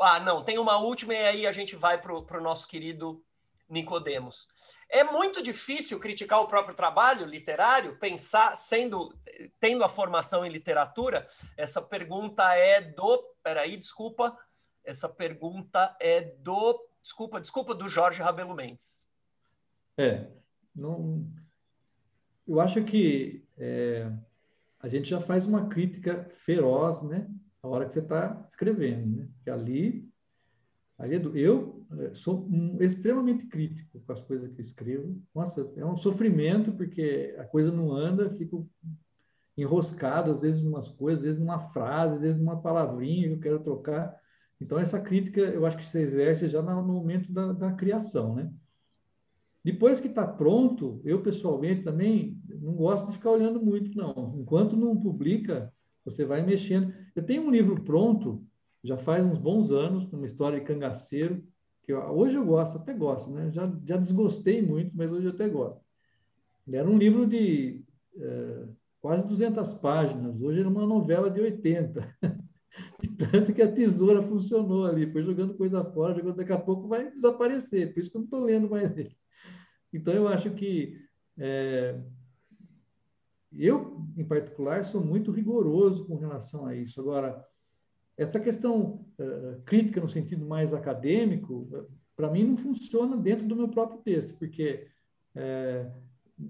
Ah, não, tem uma última e aí a gente vai para o nosso querido Nicodemos. É muito difícil criticar o próprio trabalho literário, pensar, sendo tendo a formação em literatura. Essa pergunta é do. Peraí, desculpa. Essa pergunta é do. Desculpa, desculpa, do Jorge Rabelo Mendes. É. Não, eu acho que é, a gente já faz uma crítica feroz, né? A hora que você está escrevendo, né? Que ali, ali é eu é, sou um, extremamente crítico com as coisas que escrevo. Nossa, é um sofrimento porque a coisa não anda, fico enroscado às vezes em umas coisas, às vezes numa frase, às vezes numa palavrinha que eu quero trocar. Então, essa crítica eu acho que se exerce já no momento da, da criação, né? Depois que está pronto, eu pessoalmente também não gosto de ficar olhando muito, não. Enquanto não publica, você vai mexendo. Eu tenho um livro pronto, já faz uns bons anos, uma história de cangaceiro, que eu, hoje eu gosto, até gosto, né? Já, já desgostei muito, mas hoje eu até gosto. Era um livro de é, quase 200 páginas, hoje era uma novela de 80. <laughs> tanto que a tesoura funcionou ali, foi jogando coisa fora, jogando, daqui a pouco vai desaparecer, por isso que eu não estou lendo mais ele. Então, eu acho que é, eu, em particular, sou muito rigoroso com relação a isso. Agora, essa questão uh, crítica no sentido mais acadêmico, uh, para mim não funciona dentro do meu próprio texto, porque, uh,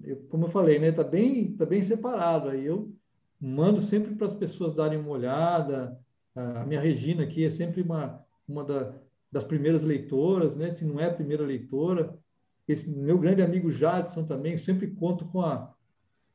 eu, como eu falei, está né, tá bem, tá bem separado. Aí eu mando sempre para as pessoas darem uma olhada. A minha Regina aqui é sempre uma, uma da, das primeiras leitoras, né? se não é a primeira leitora. Esse, meu grande amigo Jadson também, sempre conto com a,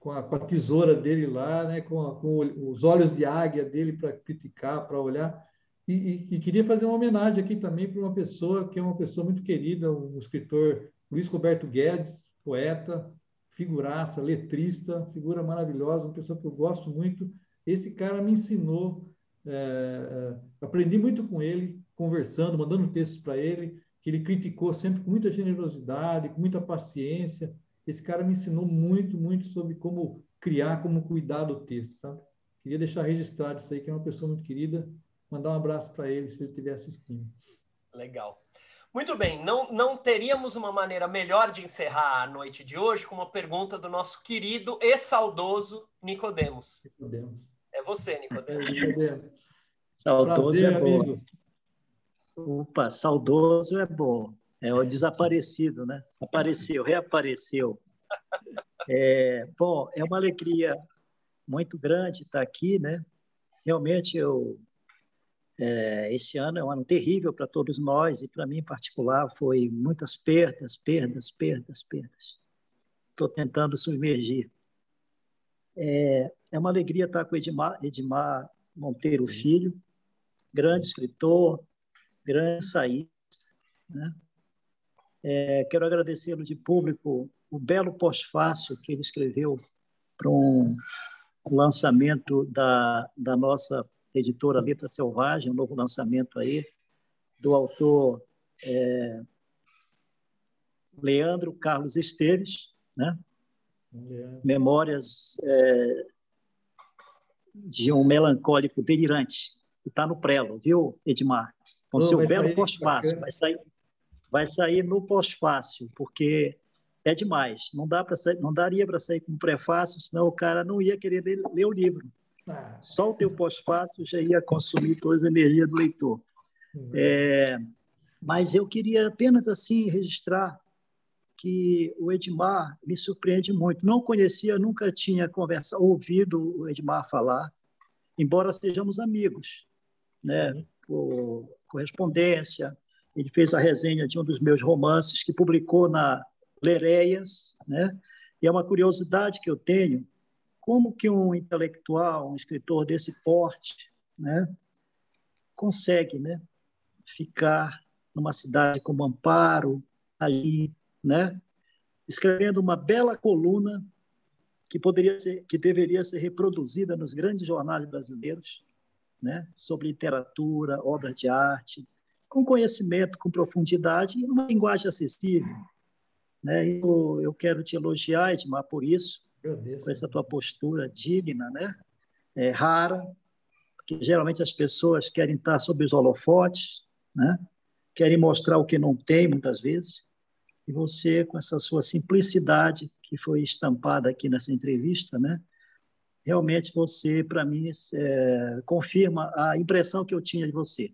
com a, com a tesoura dele lá, né, com, a, com os olhos de águia dele para criticar, para olhar. E, e, e, queria fazer uma homenagem aqui também para uma pessoa que é uma pessoa muito querida, o escritor Luiz Roberto Guedes, poeta, figuraça, letrista, figura maravilhosa, uma pessoa que eu gosto muito. Esse cara me ensinou, é, é, aprendi muito com ele, conversando, mandando textos para ele, que ele criticou sempre com muita generosidade, com muita paciência, esse cara me ensinou muito, muito sobre como criar, como cuidar do texto, sabe? Queria deixar registrado isso aí, que é uma pessoa muito querida. Mandar um abraço para ele, se ele estiver assistindo. Legal. Muito bem, não, não teríamos uma maneira melhor de encerrar a noite de hoje com uma pergunta do nosso querido e saudoso Nicodemos. Nicodemos. É você, Nicodemos. <laughs> Saudoso Prazer, é bom. Opa, saudoso é bom. É o desaparecido, né? Apareceu, reapareceu. É, bom, é uma alegria muito grande estar aqui, né? Realmente, eu, é, esse ano é um ano terrível para todos nós e para mim em particular foi muitas perdas, perdas, perdas, perdas. Estou tentando submergir. É, é uma alegria estar com Edmar, Edmar Monteiro Filho, grande escritor, grande saísta, né? É, quero agradecê-lo de público o belo pós-fácil que ele escreveu para um lançamento da, da nossa editora Letra Selvagem, um novo lançamento aí, do autor é, Leandro Carlos Esteves, né? Memórias é, de um melancólico delirante, que está no prelo, viu, Edmar? Com oh, seu belo pós-fácil, vai sair vai sair no pós-fácil, porque é demais. Não, dá sair, não daria para sair com prefácio, senão o cara não ia querer ler, ler o livro. Ah. Só o teu pós-fácil já ia consumir toda a energia do leitor. Uhum. É, mas eu queria apenas assim registrar que o Edmar me surpreende muito. Não conhecia, nunca tinha conversa, ouvido o Edmar falar, embora sejamos amigos, né? Uhum. Por correspondência, ele fez a resenha de um dos meus romances que publicou na Lereias, né? E é uma curiosidade que eu tenho, como que um intelectual, um escritor desse porte, né, consegue, né, ficar numa cidade como Amparo, ali, né, escrevendo uma bela coluna que poderia ser, que deveria ser reproduzida nos grandes jornais brasileiros, né, sobre literatura, obras de arte, com conhecimento, com profundidade e uma linguagem acessível. Né? Eu, eu quero te elogiar, Edmar, por isso, por essa tua postura digna, né? é, rara, porque geralmente as pessoas querem estar sob os holofotes, né? querem mostrar o que não tem, muitas vezes, e você, com essa sua simplicidade que foi estampada aqui nessa entrevista, né? realmente você, para mim, é, confirma a impressão que eu tinha de você.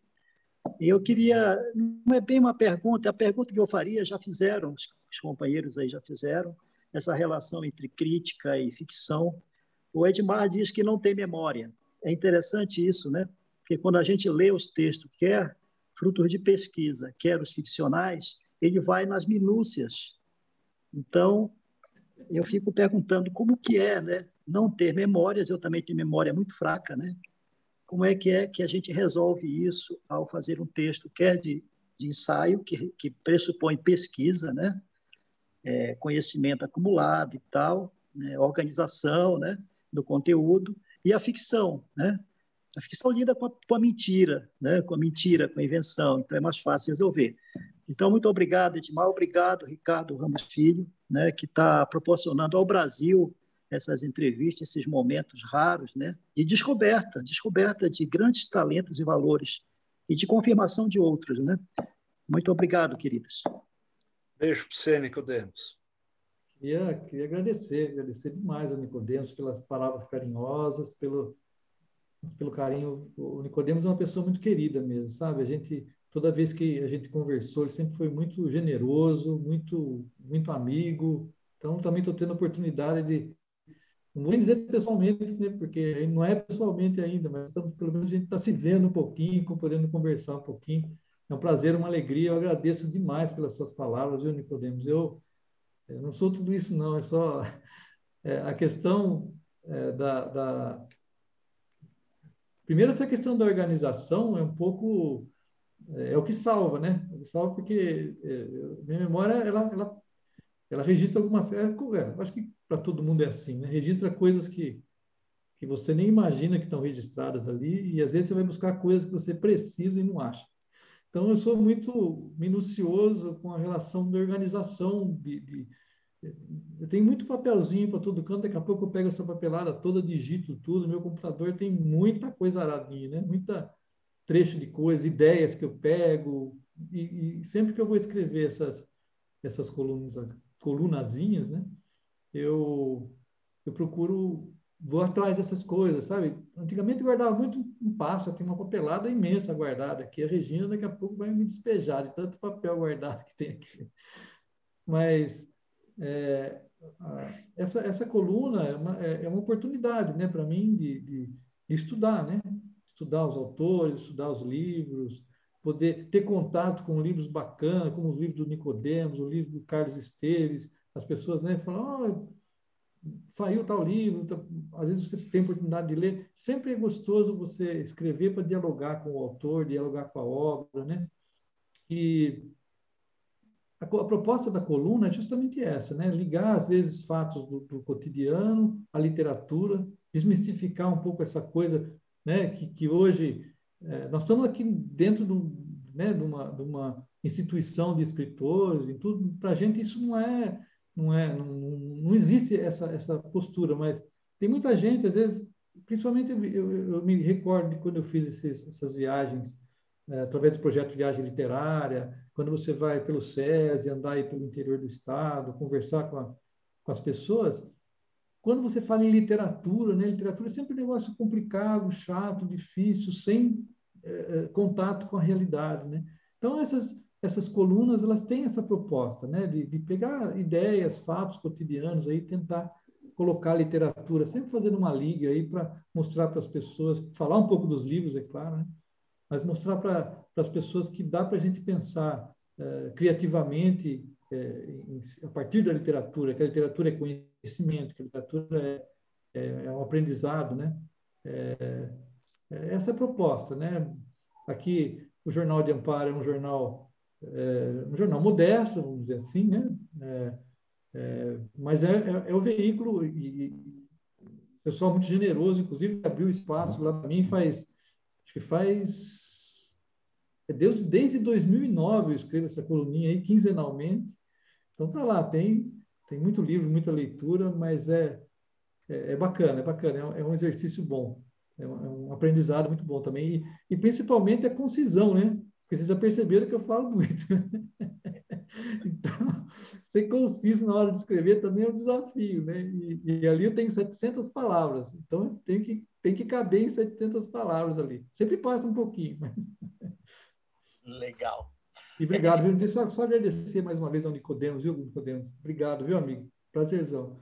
Eu queria, não é bem uma pergunta, a pergunta que eu faria já fizeram, os, os companheiros aí já fizeram, essa relação entre crítica e ficção. O Edmar diz que não tem memória. É interessante isso, né? Porque quando a gente lê os textos, quer frutos de pesquisa, quer os ficcionais, ele vai nas minúcias. Então, eu fico perguntando como que é, né? Não ter memórias, eu também tenho memória muito fraca, né? como é que é que a gente resolve isso ao fazer um texto, quer de, de ensaio, que, que pressupõe pesquisa, né? É, conhecimento acumulado e tal, né? organização né? do conteúdo, e a ficção. Né? A ficção lida com a, com a mentira, né? com a mentira, com a invenção, então é mais fácil resolver. Então, muito obrigado, Edmar, obrigado, Ricardo Ramos Filho, né, que está proporcionando ao Brasil essas entrevistas, esses momentos raros né, de descoberta, descoberta de grandes talentos e valores e de confirmação de outros. Né? Muito obrigado, queridos. Beijo para você, Nicodemos. Queria, queria agradecer, agradecer demais ao Nicodemos pelas palavras carinhosas, pelo, pelo carinho. O Nicodemos é uma pessoa muito querida mesmo, sabe? A gente toda vez que a gente conversou, ele sempre foi muito generoso, muito muito amigo. Então também estou tendo a oportunidade de não vou dizer pessoalmente, né, porque não é pessoalmente ainda, mas estamos, pelo menos a gente está se vendo um pouquinho, podendo conversar um pouquinho. É um prazer, uma alegria. Eu agradeço demais pelas suas palavras, viu, Nicodemos? Eu, eu não sou tudo isso, não. É só é, a questão é, da, da... Primeiro, essa questão da organização é um pouco... É, o que salva, né? É o que salva porque é, minha memória, ela, ela, ela registra algumas... É, é acho que para todo mundo é assim, né? Registra coisas que, que você nem imagina que estão registradas ali e às vezes você vai buscar coisas que você precisa e não acha. Então, eu sou muito minucioso com a relação da organização. De, de, eu tenho muito papelzinho para todo canto, daqui a pouco eu pego essa papelada toda, digito tudo. Meu computador tem muita coisa aradinha, né? muita trecho de coisas, ideias que eu pego. E, e sempre que eu vou escrever essas, essas colunas, colunazinhas, né? eu, eu procuro vou atrás dessas coisas, sabe? Antigamente eu guardava muito em pasta, tem uma papelada imensa guardada aqui. A Regina daqui a pouco vai me despejar de tanto papel guardado que tem aqui. Mas é, essa, essa coluna é uma, é, é uma oportunidade né, para mim de, de, estudar, né? Estudar os autores, estudar os livros, poder ter contato com livros bacanas, como os livros do Nicodemos, o livro do Carlos Esteves. As pessoas né, falam, oh, saiu tal livro, tá, às vezes você tem oportunidade de ler, sempre é gostoso você escrever para dialogar com o autor, dialogar com a obra, né? E a, a, proposta da coluna é justamente essa, né? Ligar às vezes fatos do, do cotidiano à literatura, desmistificar um pouco essa coisa, né? Que, que hoje é, nós estamos aqui dentro do, né? de, uma, de uma instituição de escritores e tudo. Para a gente isso não é não é, não, não existe essa essa postura, mas tem muita gente, às vezes, principalmente eu, eu, eu me recordo de quando eu fiz esses, essas viagens é, através do projeto Viagem Literária, quando você vai pelo SESI, andar aí pelo interior do estado, conversar com, a, com as pessoas, quando você fala em literatura, né, literatura é sempre um negócio complicado, chato, difícil, sem é, contato com a realidade, né? Então essas essas colunas elas têm essa proposta, né, de, de pegar ideias, fatos cotidianos aí, tentar colocar literatura, sempre fazendo uma liga aí para mostrar para as pessoas, falar um pouco dos livros, é claro, né, mas mostrar para as pessoas que dá para a gente pensar é, criativamente é, a partir da literatura, que a literatura é conhecimento, que a literatura é, é, é um aprendizado, né? É, é, essa é a proposta, né? Aqui o Jornal de Amparo é um jornal é, um jornal modesto, vamos dizer assim, né? É, é, mas é, é, é, o veículo e, e pessoal muito generoso, inclusive abriu espaço lá para mim faz, acho que faz é desde, desde 2009 eu escrevo essa coluninha aí quinzenalmente. Então tá lá, tem tem muito livro, muita leitura, mas é é, é bacana, é bacana, é um, exercício bom, é um, um aprendizado muito bom também e, e principalmente a concisão, né? Porque vocês já perceberam que eu falo <laughs> muito. então, ser conciso na hora de escrever também é um desafio, né? E, e, ali eu tenho 700 palavras, então tem que, tem que caber em 700 palavras ali. Sempre passa um pouquinho. Mas... Legal. E obrigado, viu? Só, só agradecer mais uma vez ao Nicodemos, viu, Nicodemos? Obrigado, viu, amigo? Prazerzão.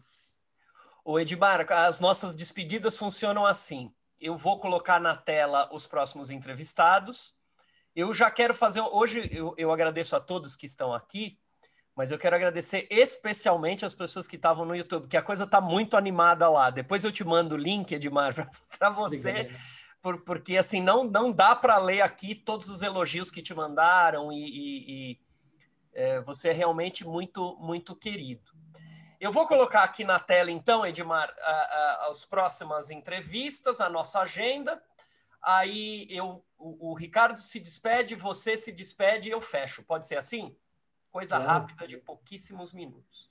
O Edmar, as nossas despedidas funcionam assim. Eu vou colocar na tela os próximos entrevistados eu já quero fazer. Hoje eu, eu agradeço a todos que estão aqui, mas eu quero agradecer especialmente as pessoas que estavam no YouTube, que a coisa está muito animada lá. Depois eu te mando o link, Edmar, <laughs> para você. Por, porque assim não não dá para ler aqui todos os elogios que te mandaram e, e, e é, você é realmente muito muito querido. Eu vou colocar aqui na tela então, Edmar, a, a, as próximas entrevistas, a nossa agenda. aí eu, o, o, Ricardo se despede, você se despede e eu fecho. Pode ser assim? Coisa claro. rápida de pouquíssimos minutos.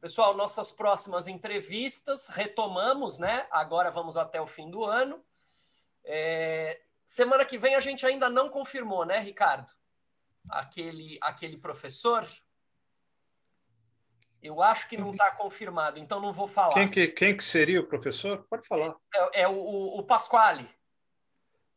Pessoal, nossas próximas entrevistas, retomamos, né? Agora vamos até o fim do ano. É, semana que vem a gente ainda não confirmou, né, Ricardo? Aquele, aquele professor. Eu acho que não está confirmado, então não vou falar. Quem que, quem que seria o professor? Pode falar. É, é o, o Pasquale.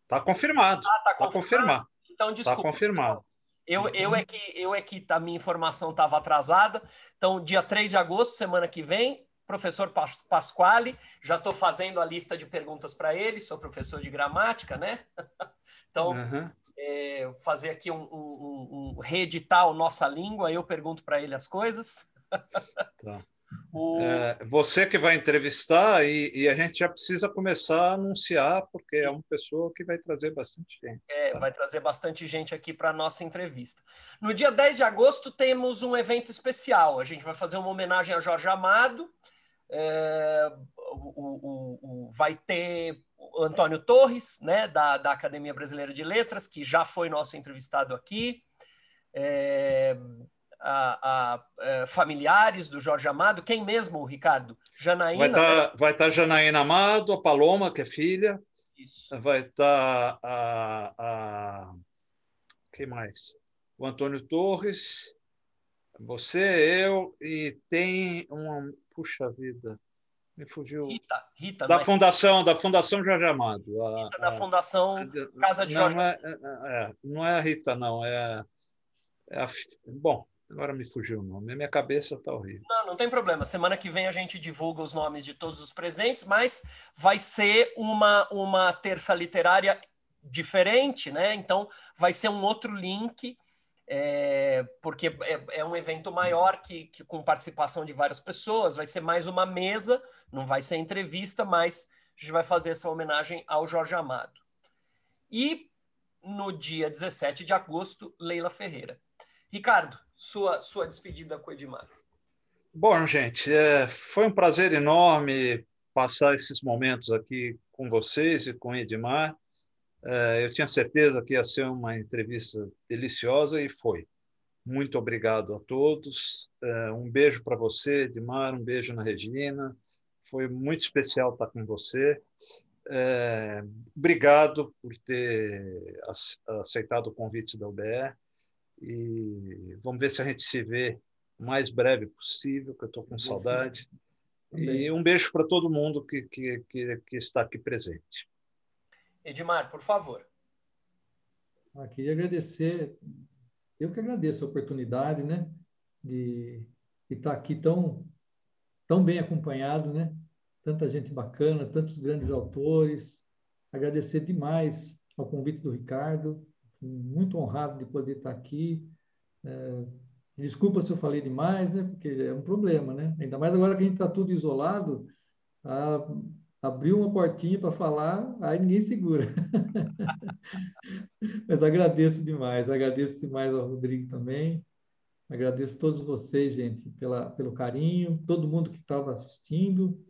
Está confirmado. Ah, está tá confirmado. Então, desculpa. Está confirmado. Eu, eu é que eu é que a minha informação estava atrasada. Então, dia 3 de agosto, semana que vem, professor Pasquale, já estou fazendo a lista de perguntas para ele, sou professor de gramática, né? <laughs> então, uhum. é, fazer aqui um, um, um, reeditar a nossa língua, eu pergunto para ele as coisas. <laughs> tá. O... É, você que vai entrevistar e, e, a gente já precisa começar a anunciar, porque é uma pessoa que vai trazer bastante gente. É, tá? vai trazer bastante gente aqui para a nossa entrevista. No dia 10 de agosto temos um evento especial. A gente vai fazer uma homenagem a Jorge Amado. É, o, o, o, vai ter o Antônio Torres, né, da, da Academia Brasileira de Letras, que já foi nosso entrevistado aqui. É, a, a, a, familiares do Jorge Amado. Quem mesmo, Ricardo? Janaína? Vai estar tá, vai tá Janaína Amado, a Paloma, que é filha. Isso. Vai estar tá a, a. Quem mais? O Antônio Torres, você, eu, e tem uma. Puxa vida, me fugiu. Rita, Rita. Da fundação, da Fundação Jorge Amado. A, Rita, da Fundação Casa de Jorge. Não é, é, é, não é a Rita, não. É, é a, bom, Agora me fugiu o nome. A minha cabeça está horrível. Não, não tem problema. Semana que vem a gente divulga os nomes de todos os presentes, mas vai ser uma, uma terça literária diferente, né? Então vai ser um outro link, é, porque é, é, um evento maior que, que com participação de várias pessoas. Vai ser mais uma mesa, não vai ser entrevista, mas a gente vai fazer essa homenagem ao Jorge Amado. E no dia 17 de agosto, Leila Ferreira. Ricardo, sua, sua despedida com o Edmar. Bom, gente, é, foi um prazer enorme passar esses momentos aqui com vocês e com o Edmar. É, eu tinha certeza que ia ser uma entrevista deliciosa e foi. Muito obrigado a todos. É, um beijo para você, Edmar, um beijo na Regina. Foi muito especial estar com você. É, obrigado por ter aceitado o convite da UBE. E vamos ver se a gente se vê o mais breve possível, que eu estou com saudade. E um beijo para todo mundo que, que, que, que, está aqui presente. Edmar, por favor. Ah, queria agradecer, eu que agradeço a oportunidade, né, de, de estar aqui tão, tão bem acompanhado, né, tanta gente bacana, tantos grandes autores. Agradecer demais ao convite do Ricardo, muito honrado de poder estar aqui. É, desculpa se eu falei demais, né? Porque é um problema, né? Ainda mais agora que a gente está tudo isolado, a, abriu uma portinha para falar, aí ninguém segura. <laughs> Mas agradeço demais, agradeço demais ao Rodrigo também. Agradeço a todos vocês, gente, pela, pelo carinho, todo mundo que estava assistindo.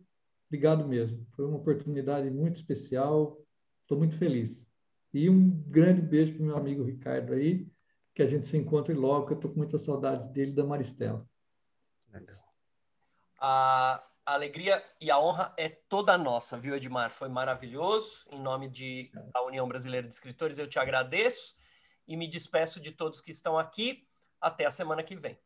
Obrigado mesmo. Foi uma oportunidade muito especial. Estou muito feliz. E um grande beijo para o meu amigo Ricardo aí, que a gente se encontre logo, que eu estou com muita saudade dele da Maristela. A alegria e a honra é toda nossa, viu, Edmar? Foi maravilhoso. Em nome de, da União Brasileira de Escritores, eu te agradeço e me despeço de todos que estão aqui. Até a semana que vem.